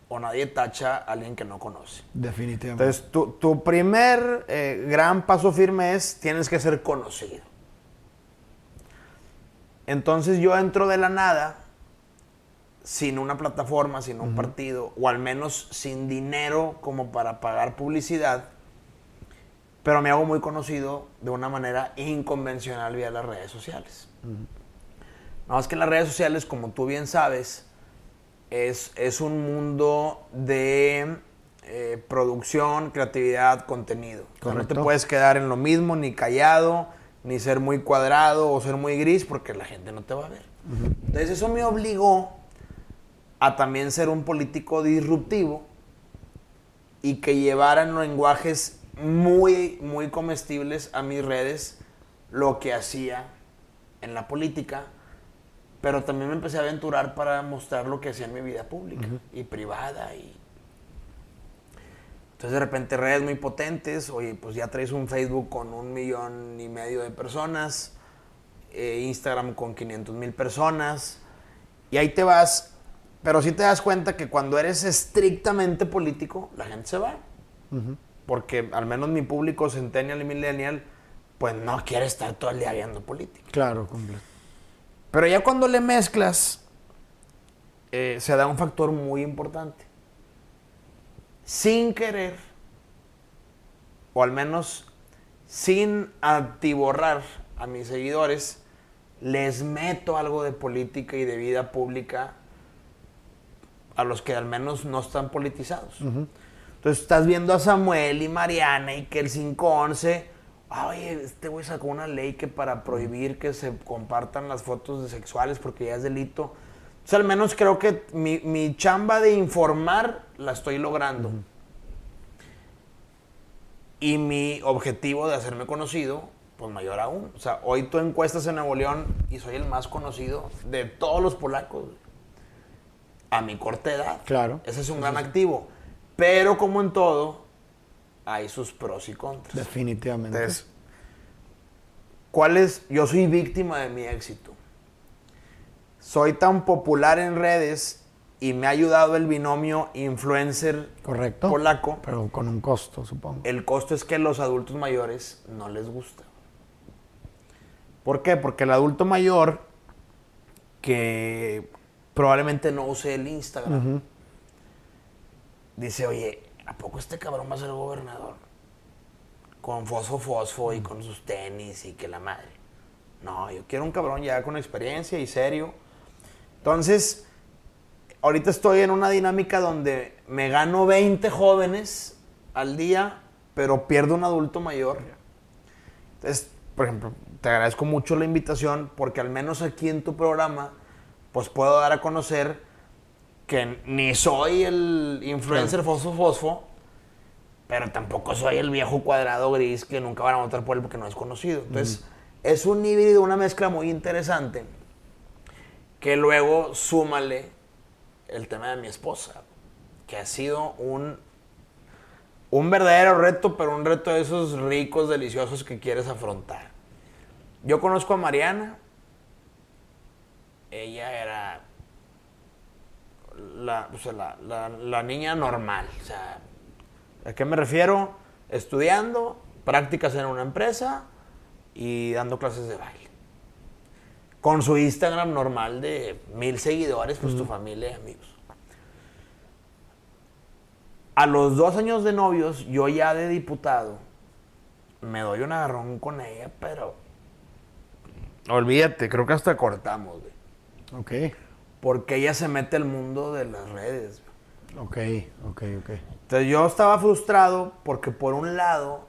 o nadie tacha a alguien que no conoce. Definitivamente. Entonces, tu, tu primer eh, gran paso firme es tienes que ser conocido. Entonces yo entro de la nada, sin una plataforma, sin un partido, o al menos sin dinero como para pagar publicidad, pero me hago muy conocido de una manera inconvencional vía las redes sociales. Nada más que las redes sociales, como tú bien sabes, es, es un mundo de eh, producción, creatividad, contenido. O sea, no te puedes quedar en lo mismo, ni callado, ni ser muy cuadrado o ser muy gris, porque la gente no te va a ver. Entonces eso me obligó a también ser un político disruptivo y que llevaran lenguajes muy, muy comestibles a mis redes lo que hacía en la política, pero también me empecé a aventurar para mostrar lo que hacía en mi vida pública y privada. Y... Entonces de repente redes muy potentes, oye, pues ya traes un Facebook con un millón y medio de personas, eh, Instagram con 500 mil personas, y ahí te vas, pero sí te das cuenta que cuando eres estrictamente político, la gente se va. Porque al menos mi público centennial y millennial, pues no quiere estar todo el día viendo política. Claro, completo. Pero ya cuando le mezclas, eh, se da un factor muy importante. Sin querer, o al menos sin atiborrar a mis seguidores, les meto algo de política y de vida pública a los que al menos no están politizados. Entonces estás viendo a Samuel y Mariana y que el 511, "Ah, oye, este güey sacó una ley que para prohibir que se compartan las fotos de sexuales porque ya es delito. Entonces al menos creo que mi, mi chamba de informar la estoy logrando. Y mi objetivo de hacerme conocido, pues mayor aún. O sea, hoy tú encuestas en Nuevo León y soy el más conocido de todos los polacos. A mi corta edad. Claro. Ese es un gran activo. Pero como en todo, hay sus pros y contras. Definitivamente. Entonces, ¿cuál es? Yo soy víctima de mi éxito. Soy tan popular en redes y me ha ayudado el binomio influencer Correcto. polaco. Pero con un costo, supongo. El costo es que los adultos mayores no les gusta. ¿Por qué? Porque el adulto mayor que probablemente no use el Instagram dice, oye, ¿a poco este cabrón va a ser gobernador? Con fosfo fosfo y con sus tenis y que la madre. No, yo quiero un cabrón ya con experiencia y serio. Entonces, ahorita estoy en una dinámica donde me gano 20 jóvenes al día, pero pierdo un adulto mayor. Entonces, por ejemplo, te agradezco mucho la invitación porque al menos aquí en tu programa, pues puedo dar a conocer que ni soy el influencer fosfo fosfo, pero tampoco soy el viejo cuadrado gris que nunca van a votar por él porque no es conocido. Entonces, es un híbrido, una mezcla muy interesante que luego súmale el tema de mi esposa, que ha sido un, un verdadero reto, pero un reto de esos ricos, deliciosos que quieres afrontar. Yo conozco a Mariana, ella era la, o sea, la- la- la niña normal. O sea, ¿a qué me refiero? Estudiando, prácticas en una empresa y dando clases de baile. Con su Instagram normal de mil seguidores, pues tu familia y amigos. A los dos años de novios, yo ya de diputado, me doy un agarrón con ella, pero... Olvídate, creo que hasta cortamos, güey. Ok, Porque ella se mete al mundo de las redes. ok, ok, ok. Entonces yo estaba frustrado porque por un lado,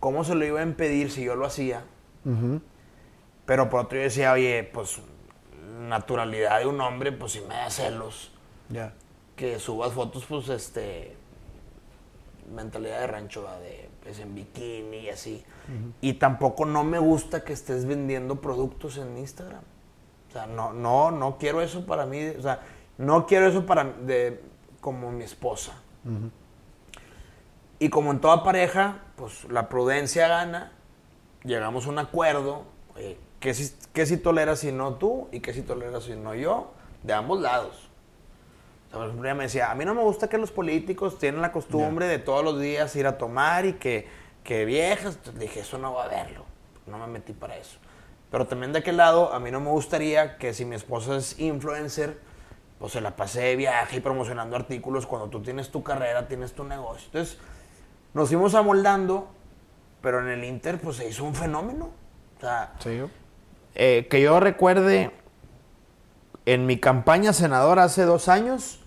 ¿cómo se lo iba a impedir si yo lo hacía? Pero por otro yo decía, oye, pues naturalidad de un hombre, pues si me da celos, Ya. que subas fotos, pues este, mentalidad de rancho, ¿va? de pues, en bikini y así. Y tampoco no me gusta que estés vendiendo productos en Instagram. Sea, no, no, no quiero eso para mí, o sea, no quiero eso para, de, como mi esposa. Y como en toda pareja, pues la prudencia gana, llegamos a un acuerdo, oye, ¿qué si, qué si toleras si no tú y qué si toleras si no yo? De ambos lados. O sea, por ejemplo, ella me decía, a mí no me gusta que los políticos tienen la costumbre de todos los días ir a tomar y que, que viejas. Entonces dije, eso no va a verlo. No me metí para eso. Pero también de aquel lado, a mí no me gustaría que si mi esposa es influencer, pues se la pase de viaje y promocionando artículos cuando tú tienes tu carrera, tienes tu negocio. Entonces, nos fuimos amoldando, pero en el Inter, pues se hizo un fenómeno. O sea, Sí. eh, que yo recuerde, en mi campaña senadora hace dos años,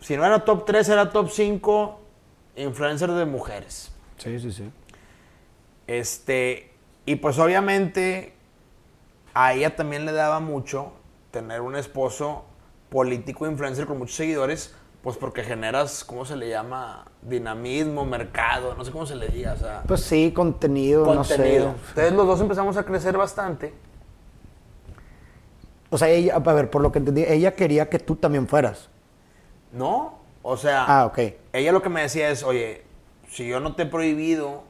si no era top 3, era top 5 influencer de mujeres. Sí, sí, sí. Este, y pues obviamente a ella también le daba mucho tener un esposo político influencer con muchos seguidores, pues porque generas, ¿cómo se le llama? Dinamismo, mercado, no sé cómo se le diga, o sea, Pues sí, contenido, contenido. no sé. Entonces los dos empezamos a crecer bastante. O sea, ella, a ver, por lo que entendí, ella quería que tú también fueras. No, o sea, Ah, ok. ella lo que me decía es, oye, si yo no te he prohibido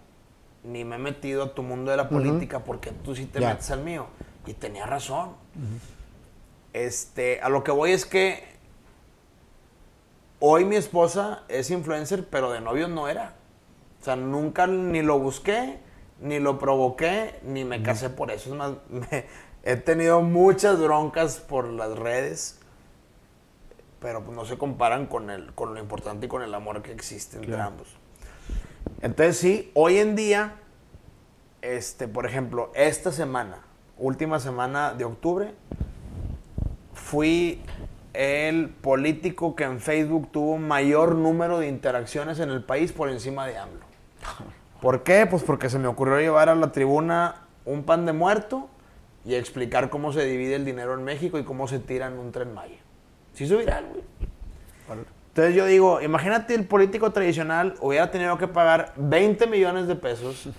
ni me he metido a tu mundo de la política, porque tú sí te metes al mío? Y tenía razón. Este, a lo que voy es que hoy mi esposa es influencer, pero de novios no era. O sea, nunca ni lo busqué, ni lo provoqué, ni me casé por eso. Es más, me- he tenido muchas broncas por las redes, pero pues no se comparan con, el, con lo importante y con el amor que existe entre Claro. ambos. Entonces sí, hoy en día, este, por ejemplo, esta semana, última semana de octubre, fui el político que en Facebook tuvo mayor número de interacciones en el país por encima de AMLO. ¿Por qué? Pues porque se me ocurrió llevar a la tribuna un pan de muerto y explicar cómo se divide el dinero en México y cómo se tira en un tren Maya. Se hizo viral, güey. Entonces yo digo, imagínate el político tradicional hubiera tenido que pagar 20 millones de pesos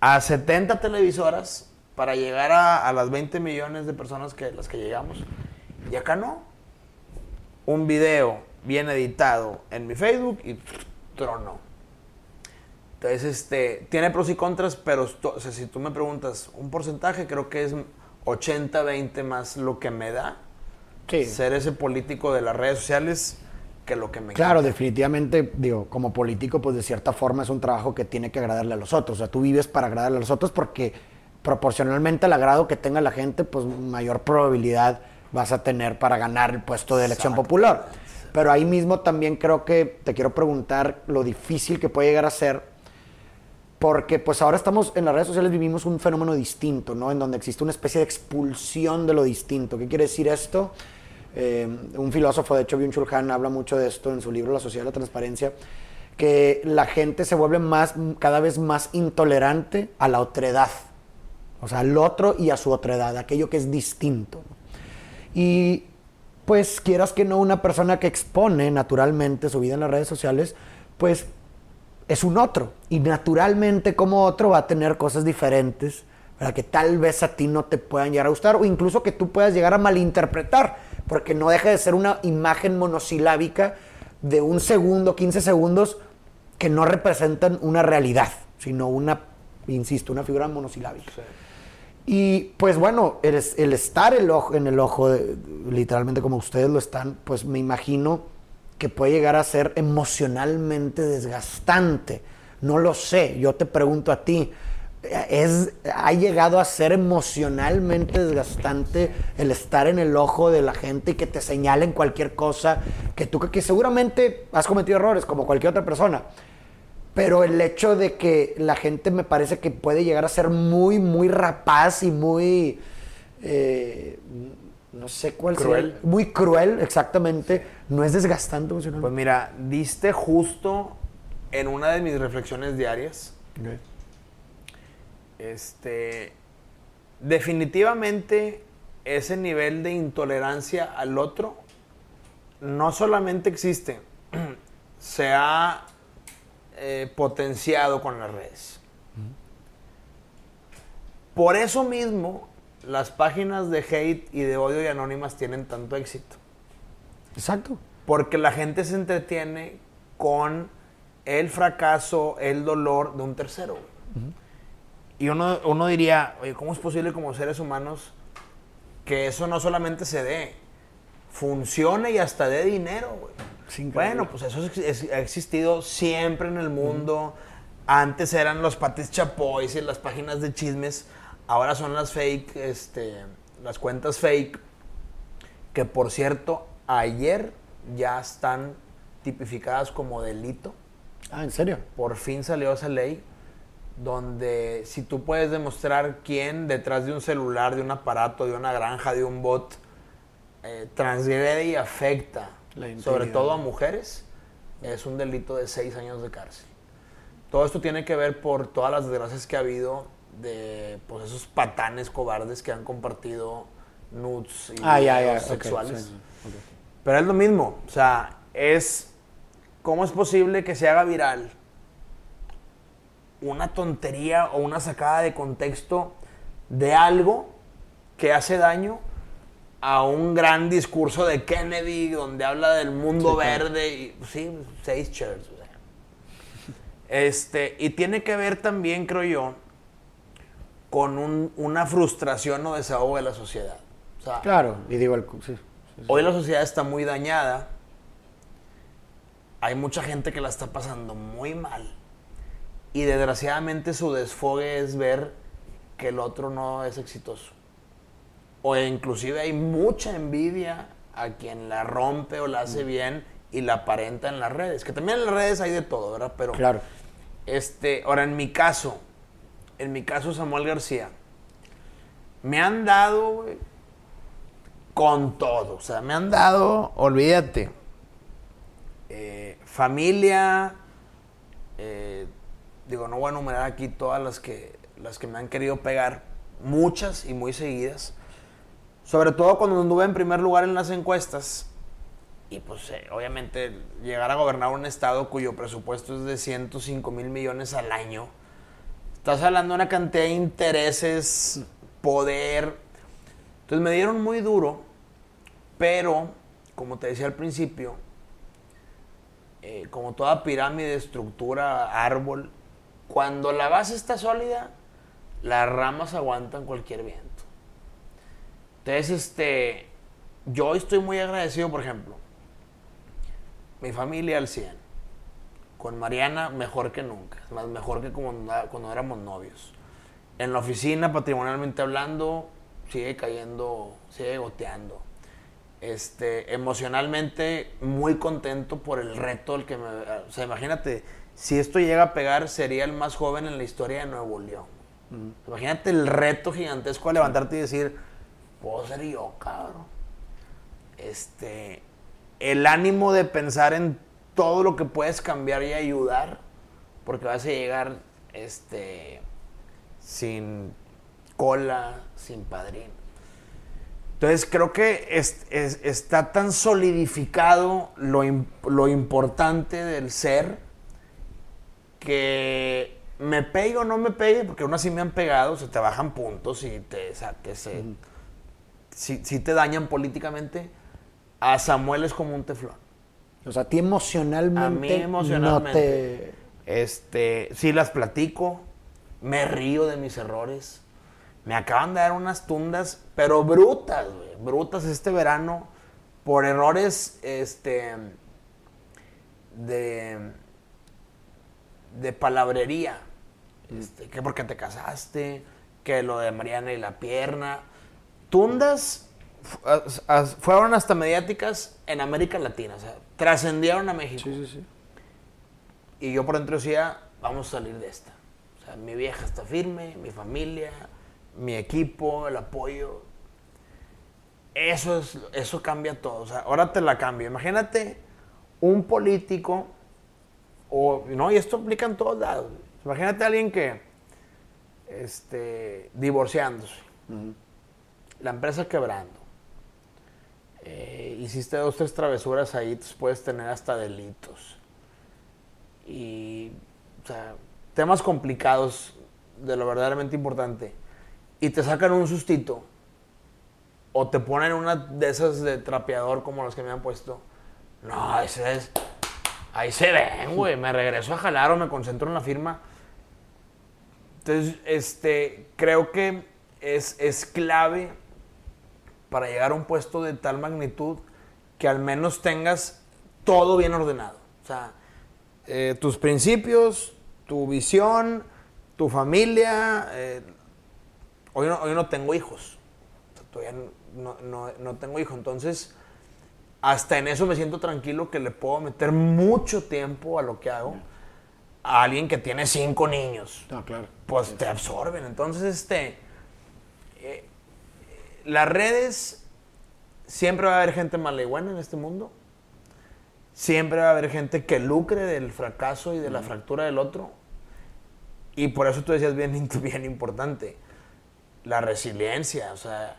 a 70 televisoras para llegar a, a las 20 millones de personas que las que llegamos. Y acá no. Un video bien editado en mi Facebook y trono. Entonces, este, tiene pros y contras, pero o sea, si tú me preguntas un porcentaje, creo que es 80-20 más lo que me da Sí. ser ese político de las redes sociales que lo que me Claro, quita. definitivamente, digo, como político, pues de cierta forma es un trabajo que tiene que agradarle a los otros. O sea, tú vives para agradarle a los otros porque proporcionalmente al agrado que tenga la gente, pues mayor probabilidad vas a tener para ganar el puesto de elección popular. Pero ahí mismo también creo que te quiero preguntar lo difícil que puede llegar a ser porque pues ahora estamos en las redes sociales vivimos un fenómeno distinto, ¿no? En donde existe una especie de expulsión de lo distinto. ¿Qué quiere decir esto? Eh, un filósofo, de hecho, Byung-Chul Han, habla mucho de esto en su libro La Sociedad de la Transparencia, que la gente se vuelve más, cada vez más intolerante a la otredad. O sea, al otro y a su otredad, aquello que es distinto. Y pues quieras que no, una persona que expone naturalmente su vida en las redes sociales, pues es un otro. Y naturalmente como otro va a tener cosas diferentes, para que tal vez a ti no te puedan llegar a gustar o incluso que tú puedas llegar a malinterpretar, porque no deja de ser una imagen monosilábica de un segundo, 15 segundos, que no representan una realidad, sino una, insisto, una figura monosilábica. Y pues bueno, el, el estar el ojo, en el ojo, de- literalmente como ustedes lo están, pues me imagino que puede llegar a ser emocionalmente desgastante. No lo sé, yo te pregunto a ti, ¿es, ¿ha llegado a ser emocionalmente desgastante el estar en el ojo de la gente y que te señalen cualquier cosa que tú que seguramente has cometido errores como cualquier otra persona? Pero el hecho de que la gente me parece que puede llegar a ser muy, muy rapaz y muy. eh, no sé cuál sea- Cruel. Muy cruel, exactamente. No es desgastante Pues emocionalmente. mira, diste justo en una de mis reflexiones diarias. Ok. Este, definitivamente ese nivel de intolerancia al otro no solamente existe, se ha eh, potenciado con las redes. Por eso mismo, las páginas de hate y de odio y anónimas tienen tanto éxito. Exacto. Porque la gente se entretiene con el fracaso, el dolor de un tercero. Y uno, uno diría, oye, ¿cómo es posible como seres humanos que eso no solamente se dé, funcione y hasta dé dinero? güey? Bueno, pues eso es- es- ha existido siempre en el mundo. Antes eran los patis chapois y las páginas de chismes. Ahora son las fake, este, las cuentas fake. Que por cierto, ayer ya están tipificadas como delito. Ah, ¿en serio? Por fin salió esa ley donde si tú puedes demostrar quién detrás de un celular, de un aparato, de una granja, de un bot, eh, transgrede y afecta, sobre todo a mujeres, es un delito de seis años de cárcel. Todo esto tiene que ver por todas las desgracias que ha habido de pues, esos patanes cobardes que han compartido nudes y Ah, sexuales. sí. Pero es lo mismo, o sea, es cómo es posible que se haga viral una tontería o una sacada de contexto de algo que hace daño a un gran discurso de Kennedy donde habla del mundo Sí, verde y sí, seis chairs. o sea. Este, y tiene que ver también, creo yo, con un- una frustración o desahogo de la sociedad. O sea, Claro, y digo, el, sí, sí, sí. Hoy la sociedad está muy dañada. Hay mucha gente que la está pasando muy mal. Y desgraciadamente su desfogue es ver que el otro no es exitoso. O inclusive hay mucha envidia a quien la rompe o la hace bien y la aparenta en las redes. Que también en las redes hay de todo, ¿verdad? Pero Claro. este, ahora en mi caso, en mi caso Samuel García, me han dado con todo, o sea, me han dado, olvídate, eh, familia, eh, digo, no voy a enumerar aquí todas las que, las que me han querido pegar, muchas y muy seguidas, sobre todo cuando anduve en primer lugar en las encuestas, y pues eh, obviamente llegar a gobernar un estado cuyo presupuesto es de 105 mil millones al año, estás hablando de una cantidad de intereses, poder. Entonces me dieron muy duro, pero como te decía al principio, eh, como toda pirámide, estructura, árbol, cuando la base está sólida, las ramas aguantan cualquier viento. Entonces, este, yo estoy muy agradecido, por ejemplo, mi familia al 100. Con Mariana mejor que nunca, más mejor que como anda- cuando éramos novios. En la oficina, patrimonialmente hablando, sigue cayendo, sigue goteando. Este, emocionalmente muy contento por el reto el que me, o sea, imagínate, si esto llega a pegar sería el más joven en la historia de Nuevo León. Imagínate el reto gigantesco de levantarte y decir, yo, cabrón. Este, el ánimo de pensar en todo lo que puedes cambiar y ayudar, porque vas a llegar, este, sin cola, sin padrino. Entonces creo que es- es- está tan solidificado lo, lo importante del ser que me pegue o no me pegue, porque aún así me han pegado, se te bajan puntos y te, o sea, si, si te dañan políticamente, a Samuel es como un teflón. O sea, a ti emocionalmente. A mí emocionalmente. No te... Este, sí las platico, me río de mis errores, Me acaban de dar unas tundas, pero brutas, güey. Brutas este verano por errores, este, de, de palabrería. Este, que porque te casaste, que lo de Mariana y la pierna. Tundas fu- as- as- fueron hasta mediáticas en América Latina, o sea, trascendieron a México. Sí, sí, sí. Y yo por dentro decía, vamos a salir de esta. O sea, mi vieja está firme, mi familia, mi equipo, el apoyo. Eso, es, eso cambia todo. O sea, ahora te la cambio. Imagínate un político, o, no, y esto aplica en todos lados. Imagínate a alguien que, este, divorciándose, la empresa quebrando, eh, hiciste dos, tres travesuras ahí, puedes tener hasta delitos y o sea, temas complicados de lo verdaderamente importante y te sacan un sustito o te ponen una de esas de trapeador como las que me han puesto. No, ese es. Ahí se ven, güey. Me regreso a jalar o me concentro en la firma. Entonces, este, creo que es, es clave para llegar a un puesto de tal magnitud que al menos tengas todo bien ordenado. O sea, eh, tus principios, tu visión, tu familia. eh, hoy, no, hoy no tengo hijos. O sea, todavía no, no- no tengo hijos. Entonces, hasta en eso me siento tranquilo que le puedo meter mucho tiempo a lo que hago a alguien que tiene cinco niños No, claro. pues te absorben. Entonces, este, eh, las redes, siempre va a haber gente mala y buena en este mundo. Siempre va a haber gente que lucre del fracaso y de la fractura del otro. Y por eso tú decías bien, bien importante, la resiliencia, o sea,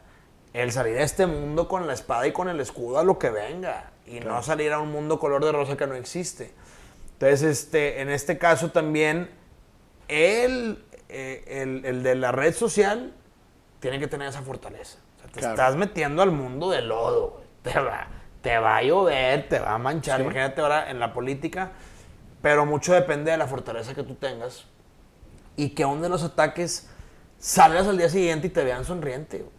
el salir de este mundo con la espada y con el escudo a lo que venga. Y no salir a un mundo color de rosa que no existe. Entonces, este, en este caso también, el, eh, el, el de la red social tiene que tener esa fortaleza. Sea, te Claro. estás metiendo al mundo de lodo. güey. Te va, te va a llover, te va a manchar. Sí. Imagínate ahora en la política. Pero mucho depende de la fortaleza que tú tengas. Y que aún de los ataques salgas al día siguiente y te vean sonriente. güey.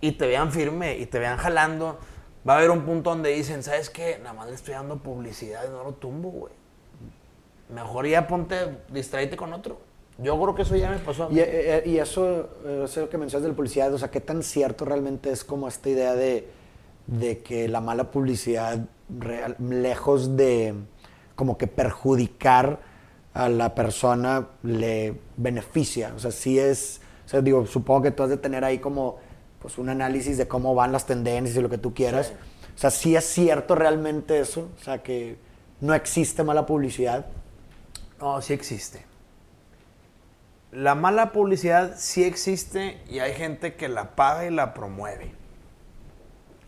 Y te vean firme y te vean jalando. Va a haber un punto donde dicen, ¿sabes qué? Nada más le estoy dando publicidad y no lo tumbo, güey. Mejor ya ponte, distráete con otro. Yo creo que eso ya me pasó a mí. Y, eh, y eso, eh, eso que mencionas de la publicidad, o sea, ¿qué tan cierto realmente es como esta idea de, de que la mala publicidad, real- lejos de como que perjudicar a la persona, le beneficia? O sea, sí es, o sea, digo, supongo que tú has de tener ahí como pues un análisis de cómo van las tendencias y lo que tú quieras. Sí. O sea, sí es cierto realmente eso, o sea, que no existe mala publicidad. No, sí existe. La mala publicidad sí existe y hay gente que la paga y la promueve.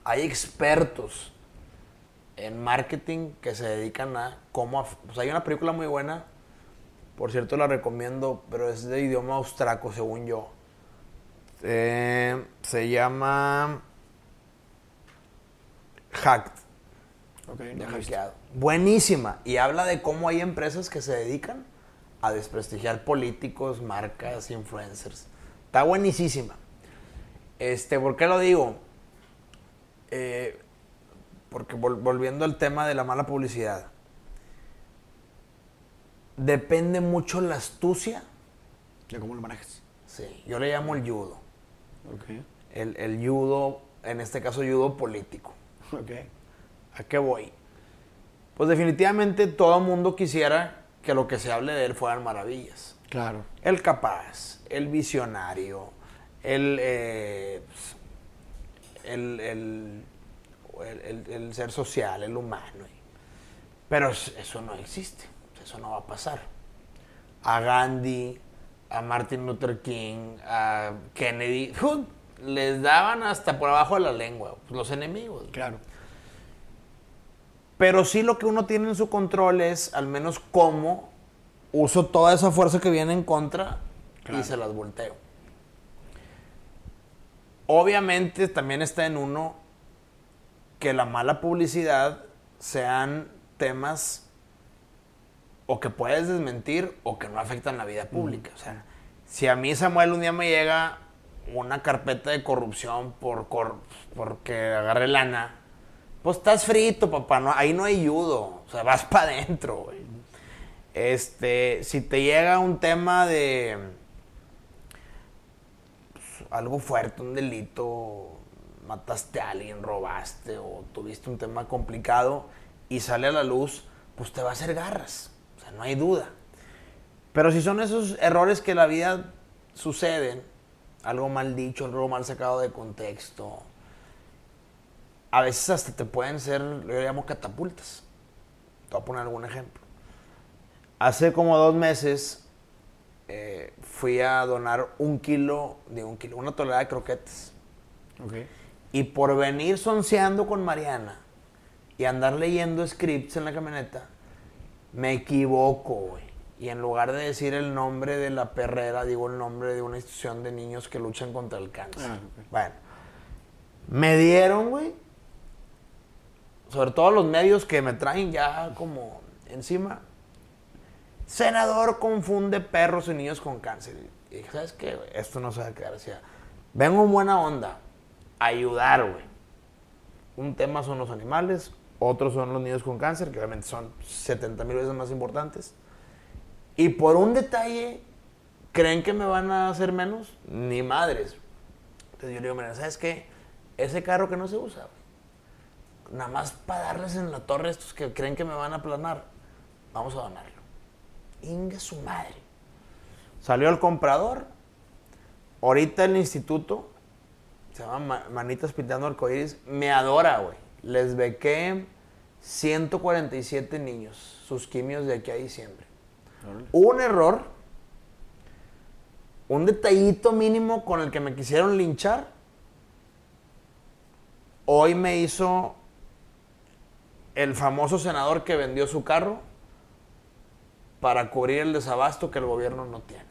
Hay expertos en marketing que se dedican a cómo... Pues hay una película muy buena, por cierto la recomiendo, pero es de idioma austraco, según yo. Eh, se llama Hacked. de hackeado. Buenísima. Y habla de cómo hay empresas que se dedican a desprestigiar políticos, marcas, influencers. Está buenísima. Este, ¿por qué lo digo? Eh, porque vol- volviendo al tema de la mala publicidad. Depende mucho la astucia. ¿De cómo lo manejas? Sí, yo le llamo el judo. Ok. El, el judo, en este caso judo político. Ok. ¿A qué voy? Pues definitivamente todo mundo quisiera que lo que se hable de él fueran maravillas. Claro. El capaz, el visionario, el, eh, pues, el, el- el- ser social, el humano. Pero es- eso no existe, eso no va a pasar. A Gandhi, a Martin Luther King, a Kennedy, les daban hasta por abajo de la lengua, los enemigos. Claro. Pero sí lo que uno tiene en su control es al menos cómo uso toda esa fuerza que viene en contra Claro. y se las volteo. Obviamente también está en uno que la mala publicidad sean temas o que puedes desmentir o que no afectan la vida pública. O sea, si a mí Samuel un día me llega una carpeta de corrupción por cor- porque agarré lana, pues estás frito, papá. No, ahí no hay judo. O sea, vas para adentro. Este, si te llega un tema de pues, algo fuerte, un delito, mataste a alguien, robaste o tuviste un tema complicado y sale a la luz, pues te va a hacer garras. O sea, no hay duda. Pero si son esos errores que la vida suceden, algo mal dicho, algo mal sacado de contexto, a veces hasta te pueden ser, yo llamo catapultas. Te voy a poner algún ejemplo. Hace como dos meses eh, fui a donar un kilo, de un kilo, una tonelada de croquetas. Ok. Y por venir sonceando con Mariana y andar leyendo scripts en la camioneta, me equivoco, güey. Y en lugar de decir el nombre de la perrera, digo el nombre de una institución de niños que luchan contra el cáncer. Ah, ok. Bueno, me dieron, güey. Sobre todo los medios que me traen ya como encima. Senador confunde perros y niños con cáncer. Y dije, ¿sabes qué? Esto no se va a quedar así. Vengo en buena onda. Ayudar, güey. Un tema son los animales, otros son los niños con cáncer, que obviamente son 70 mil veces más importantes. Y por un detalle, ¿creen que me van a hacer menos? Ni madres. Entonces yo le digo, mira, ¿sabes qué? Ese carro que no se usa, nada más para darles en la torre a estos que creen que me van a aplanar, vamos a donarlo. Inga su madre. Salió el comprador. Ahorita el instituto, se llama Ma- Manitas Pintando Arcoíris, me adora, güey. Les bequé 147 niños, sus quimios de aquí a diciembre. Un error, un detallito mínimo con el que me quisieron linchar, hoy me hizo el famoso senador que vendió su carro para cubrir el desabasto que el gobierno no tiene.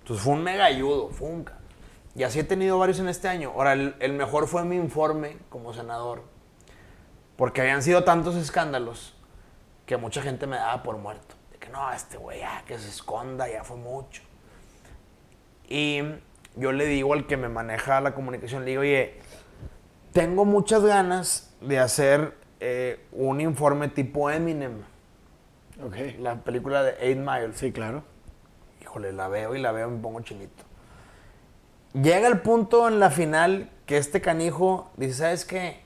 Entonces fue un mega ayudo, fue Y así he tenido varios en este año. Ahora, el, mejor fue mi informe como senador. Porque habían sido tantos escándalos que mucha gente me daba por muerto. De que no, este güey, que se esconda, ya fue mucho. Y yo le digo al que me maneja la comunicación, le digo, oye, tengo muchas ganas de hacer eh, un informe tipo Eminem, la película de Eight Mile. Sí, claro. Híjole, la veo y la veo y me pongo chinito. Llega el punto en la final que este canijo dice, ¿sabes qué?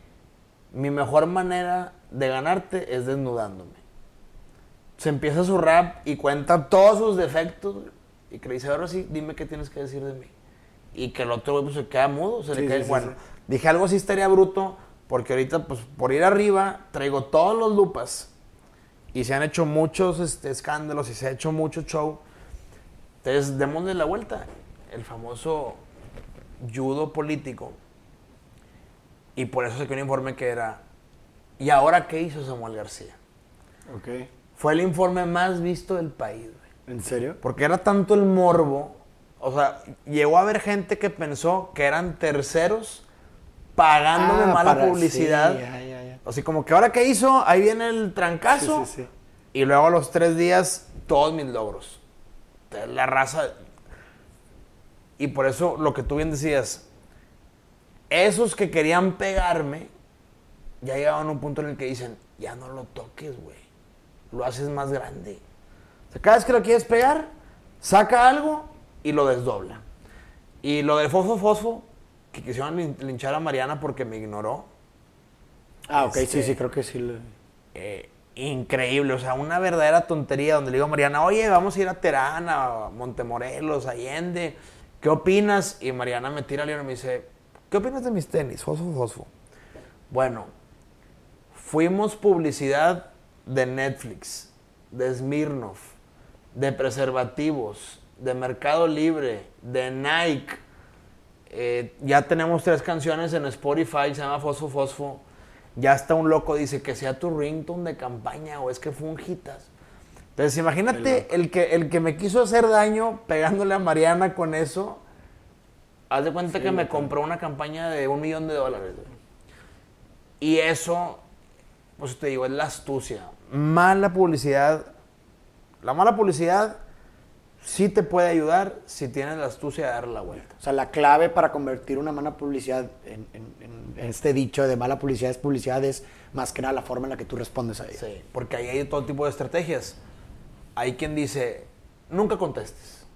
Mi mejor manera de ganarte es desnudándome. Se empieza su rap y cuenta todos sus defectos. Y que le dice, ahora sí, dime qué tienes que decir de mí. Y que el otro güey pues, se queda mudo, se le Sí, cae. sí, sí, bueno, sí. dije algo así estaría bruto, porque ahorita, pues por ir arriba, traigo todos los lupas. Y se han hecho muchos este, escándalos y se ha hecho mucho show. Entonces, démosle la vuelta. El famoso judo político. Y por eso saqué un informe que era, ¿y ahora qué hizo Samuel García? Ok. Fue el informe más visto del país, güey. ¿En serio? Porque era tanto el morbo. O sea, llegó a haber gente que pensó que eran terceros pagándome Ah, mala para- publicidad. sí, ya, ya, ya. Así como que ahora qué hizo, ahí viene el trancazo. Sí, sí. Y luego a los tres días, todos mis logros. La raza. Y por eso lo que tú bien decías, esos que querían pegarme, ya llegaban a un punto en el que dicen, ya no lo toques, güey. Lo haces más grande. O sea, cada vez que lo quieres pegar, saca algo y lo desdobla. Y lo del fosfo fosfo, que quisieron lin- linchar a Mariana porque me ignoró, Ah, ok, sí, Este- sí, creo que sí. eh, increíble, o sea, una verdadera tontería donde le digo a Mariana, oye, vamos a ir a Terán, a Montemorelos, Allende, ¿qué opinas? Y Mariana me tira al libro y me dice, ¿qué opinas de mis tenis? Fosfo, fosfo. Bueno, fuimos publicidad de Netflix, de Smirnoff, de preservativos, de Mercado Libre, de Nike. Eh, ya tenemos tres canciones en Spotify, se llama Fosfo Fosfo. Ya está un loco, dice que sea tu ringtone de campaña o es que fue un hitas. Entonces imagínate el que, el que me quiso hacer daño pegándole a Mariana con eso. Haz de cuenta que me compró una campaña de un millón de dólares. Y eso, pues te digo, es la astucia. Mala publicidad. La mala publicidad sí te puede ayudar si tienes la astucia de darle la vuelta. O sea, la clave para convertir una mala publicidad en, en- en este dicho de mala publicidad es publicidad es más que nada la forma en la que tú respondes a ella. Sí, porque ahí hay todo tipo de estrategias. Hay quien dice, nunca contestes.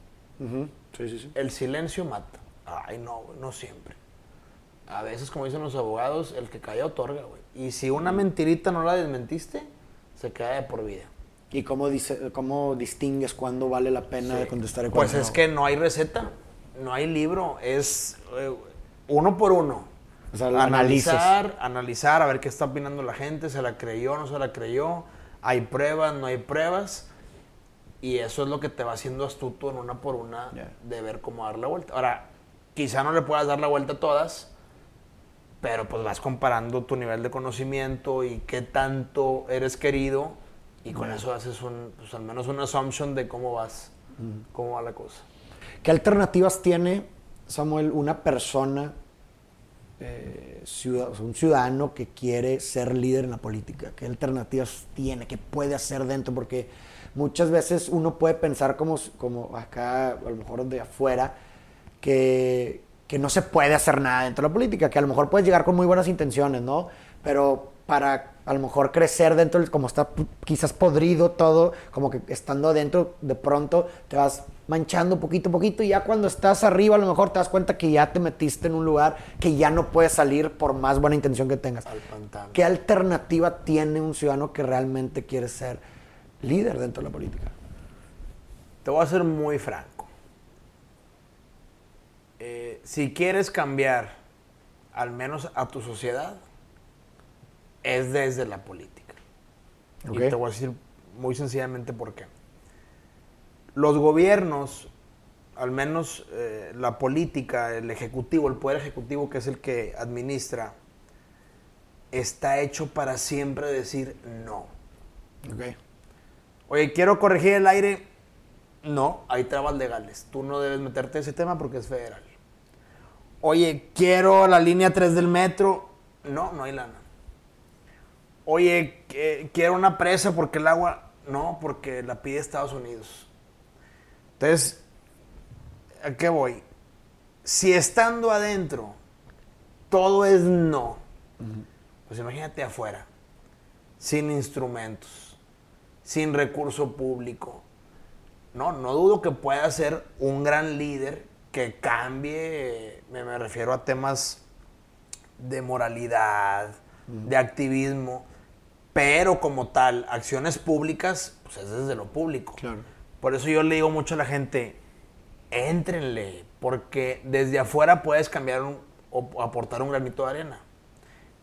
Sí, sí, sí. El silencio mata. Ay, no, no siempre. A veces, como dicen los abogados, el que calla otorga, güey. Y si una mentirita no la desmentiste, se queda de por vida. ¿Y cómo, dice, cómo distingues cuándo vale la pena de contestar y Pues es no? que no hay receta, no hay libro, es eh, uno por uno. O sea, analizas. analizar, analizar, a ver qué está opinando la gente, se la creyó, no se la creyó, hay pruebas, no hay pruebas. Y eso es lo que te va haciendo astuto en una por una de ver cómo dar la vuelta. Ahora, quizá no le puedas dar la vuelta a todas, pero pues vas comparando tu nivel de conocimiento y qué tanto eres querido y con eso haces un, pues al menos una assumption de cómo vas, cómo va la cosa. ¿Qué alternativas tiene, Samuel, una persona, eh, ciudad- un ciudadano que quiere ser líder en la política? ¿Qué alternativas tiene? ¿Qué puede hacer dentro? Porque muchas veces uno puede pensar como, como acá, a lo mejor de afuera, que, que no se puede hacer nada dentro de la política, que a lo mejor puedes llegar con muy buenas intenciones, ¿no? Pero para a lo mejor crecer dentro, como está quizás podrido todo, como que estando adentro, de pronto te vas manchando poquito a poquito y ya cuando estás arriba a lo mejor te das cuenta que ya te metiste en un lugar que ya no puedes salir por más buena intención que tengas. Al pantano. ¿Qué alternativa tiene un ciudadano que realmente quiere ser líder dentro de la política? Te voy a ser muy franco. Eh, si quieres cambiar, al menos a tu sociedad, es desde la política. Y te voy a decir muy sencillamente por qué. Los gobiernos, al menos eh, la política, el ejecutivo, el poder ejecutivo, que es el que administra, está hecho para siempre decir no. Oye, quiero corregir el aire. No, hay trabas legales. Tú no debes meterte en ese tema porque es federal. Oye, quiero la línea 3 del metro. No, no hay lana. Oye, quiero una presa porque el agua. No, porque la pide Estados Unidos. Entonces, ¿a qué voy? Si estando adentro todo es no, pues imagínate afuera, sin instrumentos, sin recurso público. No, no dudo que pueda ser un gran líder que cambie, me refiero a temas de moralidad, de activismo, pero como tal, acciones públicas, pues es desde lo público. Claro. Por eso yo le digo mucho a la gente, éntrenle, porque desde afuera puedes cambiar un- o aportar un granito de arena,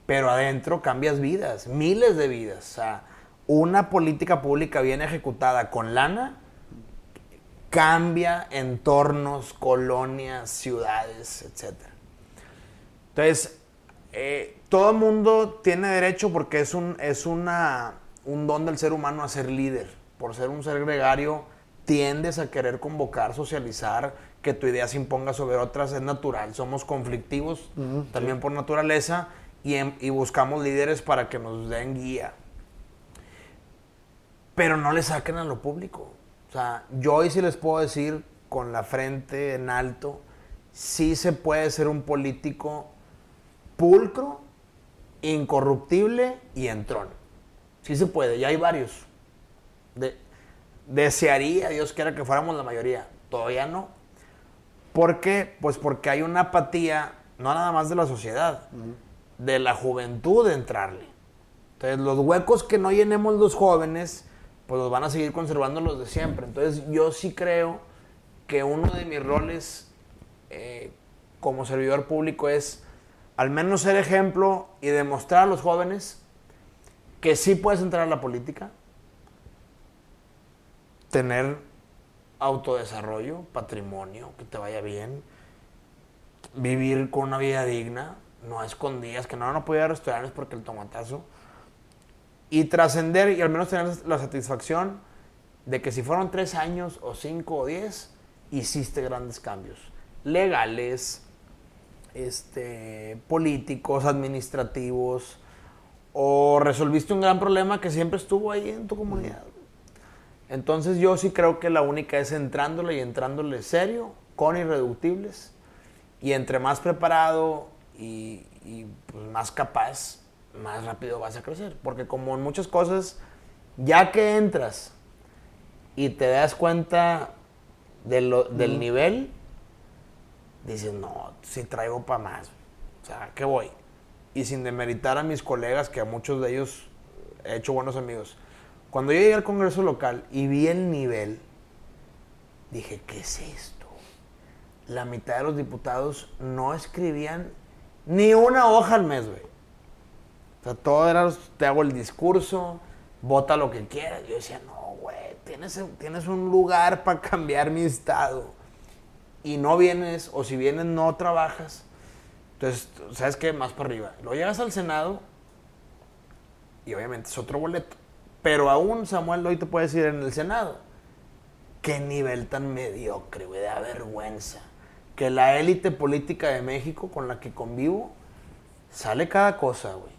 pero adentro cambias vidas, miles de vidas. O sea, una política pública bien ejecutada con lana cambia entornos, colonias, ciudades, etc. Entonces, eh, todo el mundo tiene derecho porque es, un, es una, un don del ser humano a ser líder. Por ser un ser gregario, tiendes a querer convocar, socializar, que tu idea se imponga sobre otras, es natural. Somos conflictivos también por naturaleza y, em- y buscamos líderes para que nos den guía. Pero no le saquen a lo público. O sea, yo hoy sí les puedo decir con la frente en alto, sí se puede ser un político pulcro, incorruptible y entrón. Sí se puede, ya hay varios. De- desearía, Dios quiera que fuéramos la mayoría. Todavía no. ¿Por qué? Pues porque hay una apatía, no nada más de la sociedad, de la juventud de entrarle. Entonces, los huecos que no llenemos los jóvenes, pues los van a seguir conservando los de siempre. Entonces, yo sí creo que uno de mis roles eh, como servidor público es al menos ser ejemplo y demostrar a los jóvenes que sí puedes entrar a la política, tener autodesarrollo, patrimonio, que te vaya bien, vivir con una vida digna, no escondidas, que no van a poder ir a porque el tomatazo, y trascender y al menos tener la satisfacción de que si fueron tres años o cinco o diez, hiciste grandes cambios legales, este, políticos, administrativos, o resolviste un gran problema que siempre estuvo ahí en tu comunidad. Entonces yo sí creo que la única es entrándole y entrándole serio, con irreductibles. Y entre más preparado y, y, pues, más capaz, más rápido vas a crecer. Porque como en muchas cosas, ya que entras y te das cuenta de lo- del nivel, dices, no, si traigo para más. O sea, ¿qué voy? Y sin demeritar a mis colegas, que a muchos de ellos he hecho buenos amigos. Cuando yo llegué al Congreso local y vi el nivel, dije, ¿qué es esto? La mitad de los diputados no escribían ni una hoja al mes, güey. O sea, todo era, te hago el discurso, vota lo que quieras. Yo decía, no, güey, tienes, tienes un lugar para cambiar mi estado. Y no vienes, o si vienes no trabajas. Entonces, ¿sabes qué? Más para arriba. Lo llegas al Senado y obviamente es otro boleto. Pero aún, Samuel, hoy te puedes decir en el Senado. Qué nivel tan mediocre, güey, da vergüenza. Que la élite política de México con la que convivo sale cada cosa, güey.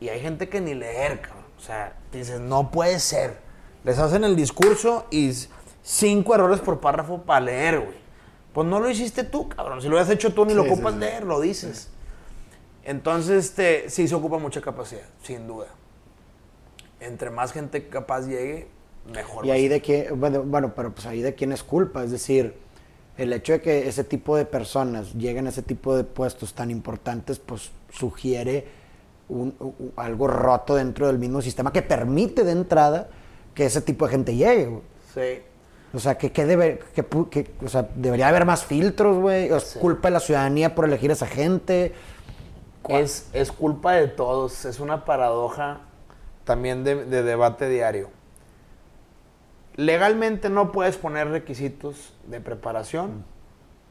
Y hay gente que ni leer, cabrón. O sea, dices, no puede ser. Les hacen el discurso y cinco errores por párrafo para leer, güey. Pues no lo hiciste tú, cabrón. Si lo hubieras hecho tú, ni lo Sí, ocupas sí. leer, lo dices. Entonces, este, sí se ocupa mucha capacidad, sin duda. Entre más gente capaz llegue, mejor. Y ahí de quién, bueno, bueno, pero pues ahí de quién es culpa, es decir, el hecho de que ese tipo de personas lleguen a ese tipo de puestos tan importantes, pues sugiere un- u- algo roto dentro del mismo sistema que permite de entrada que ese tipo de gente llegue. güey. Sí. O sea, que, que debe, que, o sea, debería haber más filtros, güey. Es Sí. culpa de la ciudadanía por elegir a esa gente. Es, es culpa de todos, es una paradoja también de, de debate diario. Legalmente no puedes poner requisitos de preparación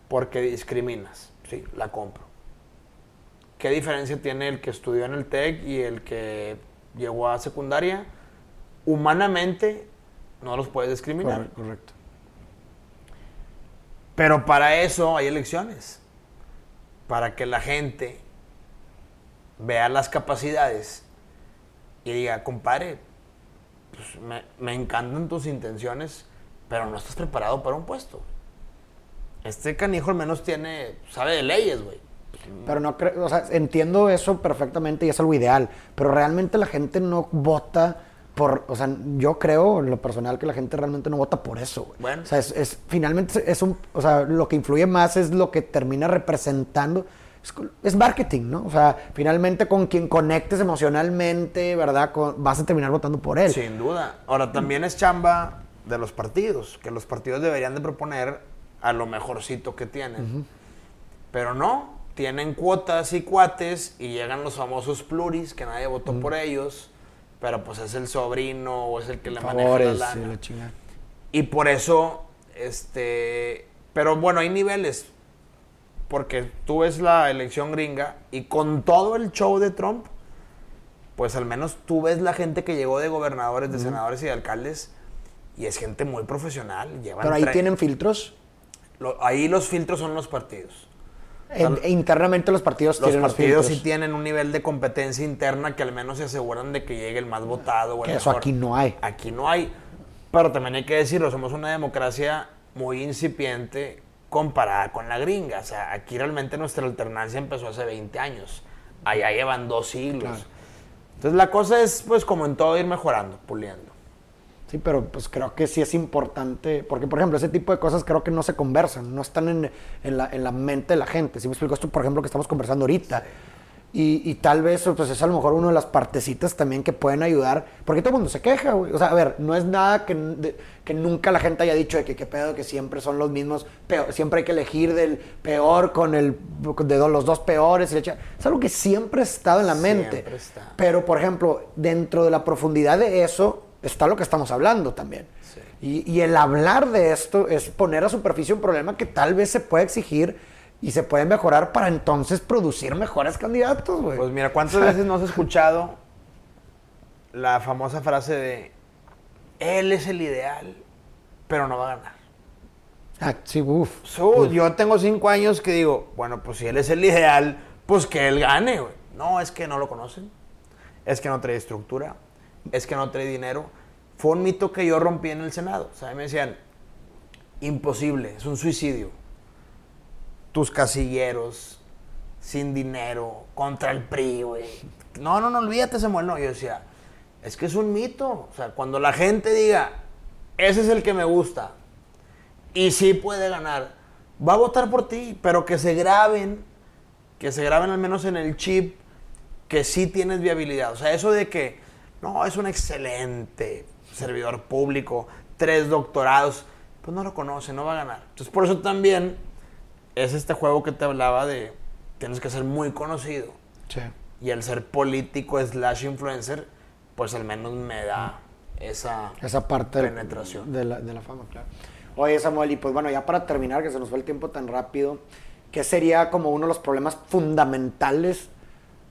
porque discriminas. Sí, la compro. ¿Qué diferencia tiene el que estudió en el TEC y el que llegó a secundaria? Humanamente no los puedes discriminar. correcto. Pero para eso hay elecciones. Para que la gente vea las capacidades y diga, compadre, pues, me, encantan tus intenciones, pero no estás preparado para un puesto. Este canijo al menos tiene, sabe de leyes, güey. Pero no creo, o sea, entiendo eso perfectamente y es algo ideal, pero realmente la gente no vota por, o sea, yo creo en lo personal que la gente realmente no vota por eso. güey. Bueno. O sea, es, es- finalmente es un, o sea, lo que influye más es lo que termina representando, es, marketing, ¿no? O sea, finalmente con quien conectes emocionalmente, ¿verdad? Con- vas a terminar votando por él. Sin duda. Ahora, también es chamba de los partidos, que los partidos deberían de proponer a lo mejorcito que tienen. Pero no, tienen cuotas y cuates y llegan los famosos pluris, que nadie votó por ellos, pero pues es el sobrino o es el que le maneja la sí, lana. la. Y por eso, este, pero bueno, hay niveles. Porque tú ves la elección gringa y con todo el show de Trump, pues al menos tú ves la gente que llegó de gobernadores, de senadores y de alcaldes y es gente muy profesional. Llevan Pero ahí tienen filtros. lo- ahí los filtros son los partidos. En- e internamente los partidos Los tienen partidos los sí tienen un nivel de competencia interna que al menos se aseguran de que llegue el más votado. o el eso mejor. aquí no hay. Aquí no hay. Pero también hay que decirlo, somos una democracia muy incipiente comparada con la gringa. O sea, aquí realmente nuestra alternancia empezó hace 20 años. Allá llevan dos siglos. Claro. Entonces la cosa es, pues, como en todo, ir mejorando, puliendo. Sí, pero pues creo que sí es importante, porque por ejemplo, ese tipo de cosas creo que no se conversan, no están en, en la, en la mente de la gente. Si me explico esto, por ejemplo, que estamos conversando ahorita. Y, y tal vez pues es a lo mejor una de las partecitas también que pueden ayudar, porque todo el mundo se queja, güey. O sea, a ver, no es nada que, de- que nunca la gente haya dicho de que qué pedo, que siempre son los mismos, peor, siempre hay que elegir del peor con el, de los dos peores. y Es algo que siempre ha estado en la mente. Pero, por ejemplo, dentro de la profundidad de eso está lo que estamos hablando también. Sí. Y, y el hablar de esto es poner a superficie un problema que tal vez se puede exigir y se puede mejorar para entonces producir mejores candidatos, güey. Pues mira, ¿cuántas veces no has escuchado la famosa frase de él es el ideal, pero no va a ganar? Ah, sí. So, yo tengo cinco años que digo, bueno, pues si él es el ideal, pues que él gane, güey. No, es que no lo conocen. Es que no trae estructura. Es que no trae dinero. fue un mito que yo rompí en el Senado. O sea, me decían, imposible, es un suicidio. Tus casilleros, sin dinero, contra el PRI, güey. No, no, no, olvídate, Samuel. No, yo decía, es que es un mito. O sea, cuando la gente diga, ese es el que me gusta, y sí puede ganar, va a votar por ti, pero que se graben, que se graben al menos en el chip, que sí tienes viabilidad. O sea, eso de que, no, es un excelente servidor público, tres doctorados, pues no lo conoce, no va a ganar. Entonces, por eso también es este juego que te hablaba de, tienes que ser muy conocido. Sí. Y el ser político slash influencer, pues al menos me da esa, Esa parte penetración. De, la, de la fama, claro. Oye, Samuel, y pues bueno, ya para terminar, que se nos fue el tiempo tan rápido, ¿qué sería como uno de los problemas fundamentales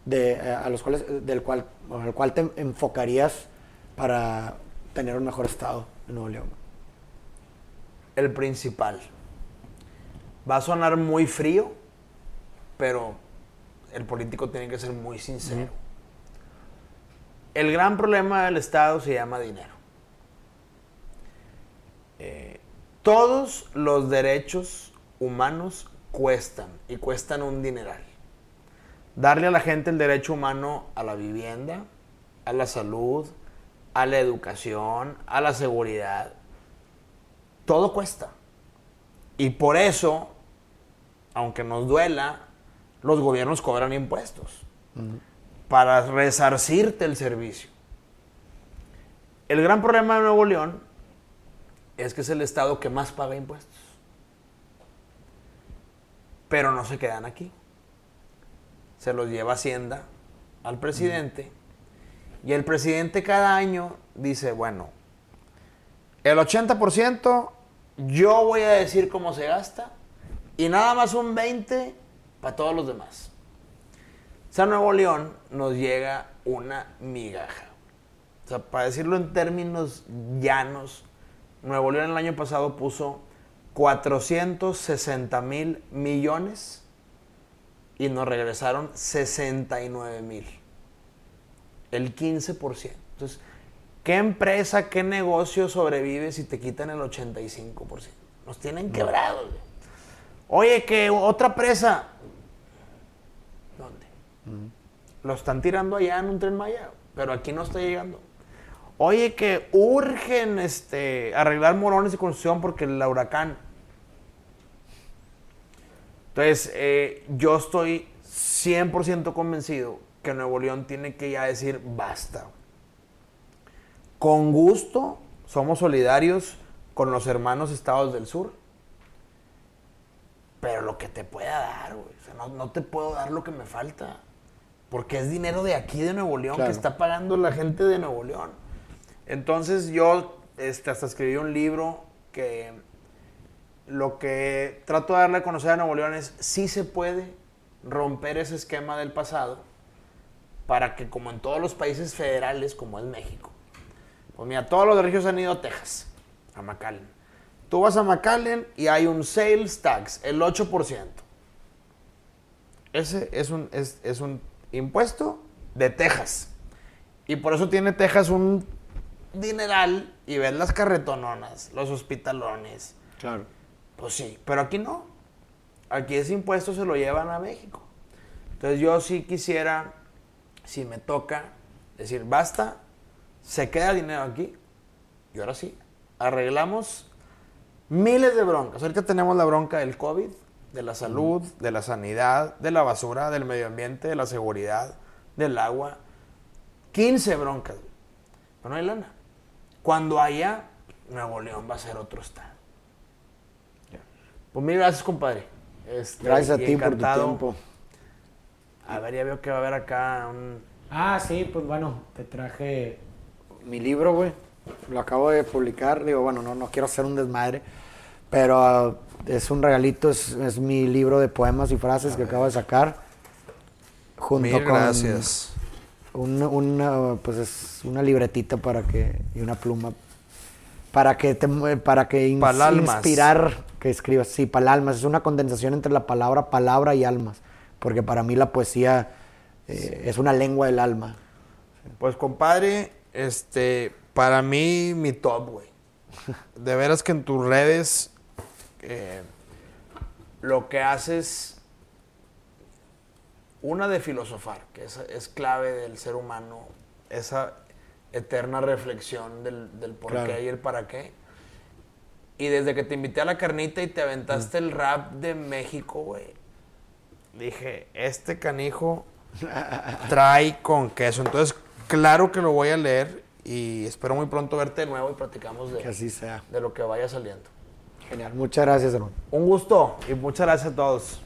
de, eh, a los cuales, del cual, al cual te enfocarías para tener un mejor estado en Nuevo León? El principal. Va a sonar muy frío, pero el político tiene que ser muy sincero. El gran problema del Estado se llama dinero. Eh, todos los derechos humanos cuestan y cuestan un dineral. Darle a la gente el derecho humano a la vivienda, a la salud, a la educación, a la seguridad, todo cuesta. Y por eso, aunque nos duela, los gobiernos cobran impuestos para resarcirte el servicio. El gran problema de Nuevo León es que es el estado que más paga impuestos. Pero no se quedan aquí. Se los lleva Hacienda al presidente. Y el presidente cada año dice, bueno, el 80% yo voy a decir cómo se gasta y nada más un 20% para todos los demás. Sea, Nuevo León nos llega una migaja. O sea, para decirlo en términos llanos, Nuevo León el año pasado puso 460 mil millones y nos regresaron 69 mil. El 15%. Entonces, ¿qué empresa, qué negocio sobrevive si te quitan el 85%? Nos tienen quebrados. Oye, que otra presa. ¿Dónde? Lo están tirando allá en un tren Maya, pero aquí no está llegando. Oye, que urgen este, arreglar morones de construcción porque el huracán. Entonces, eh, yo estoy 100% convencido que Nuevo León tiene que ya decir basta. Con gusto, somos solidarios con los hermanos estados del sur. Pero lo que te pueda dar, güey. O sea, no, no te puedo dar lo que me falta. Porque es dinero de aquí, de Nuevo León, Claro. que está pagando la gente de Nuevo León. Entonces yo este, hasta escribí un libro que lo que trato de darle a conocer a Nuevo León es si se puede romper ese esquema del pasado para que como en todos los países federales, como es México, pues mira, todos los regios han ido a Texas, a McAllen. Tú vas a McAllen y hay un sales tax, el 8%. Ese es un, es, es un impuesto de Texas. Y por eso tiene Texas un dineral y ves las carretononas, los hospitalones. Claro. Pues sí, pero aquí no. Aquí ese impuesto se lo llevan a México. Entonces yo sí quisiera, si me toca, decir, basta, se queda dinero aquí. Y ahora sí, arreglamos miles de broncas. Ahorita tenemos la bronca del COVID, de la salud, de la sanidad, de la basura, del medio ambiente, de la seguridad, del agua. 15 broncas. Pero no hay lana. Cuando haya, Nuevo León va a ser otro estado. Pues mil gracias, compadre. Este, Gracias a ti por tu tiempo. A ver, ya veo que va a haber acá un... Ah, sí, pues bueno, te traje. Mi libro, güey, lo acabo de publicar. Digo, bueno, no, no quiero hacer un desmadre, pero ah, es un regalito, es, es mi libro de poemas y frases que acabo de sacar. Junto Mil con gracias. un- una, pues es una libretita para que, y una pluma para que te, para que ins- inspirar que escribas. Sí, palalmas. Es una condensación entre la palabra palabra y almas. Porque para mí la poesía eh, es una lengua del alma. Pues compadre, este, para mí, mi top, güey. De veras que en tus redes eh, lo que haces, una de filosofar, que es, es clave del ser humano, esa eterna reflexión del, del por Claro. qué y el para qué. Y desde que te invité a la carnita y te aventaste el rap de México, güey, dije, este canijo trae con queso. Entonces, claro que lo voy a leer y espero muy pronto verte de nuevo y platicamos Que de, así sea. de lo que vaya saliendo. Genial. Muchas gracias, hermano. Un gusto y muchas gracias a todos.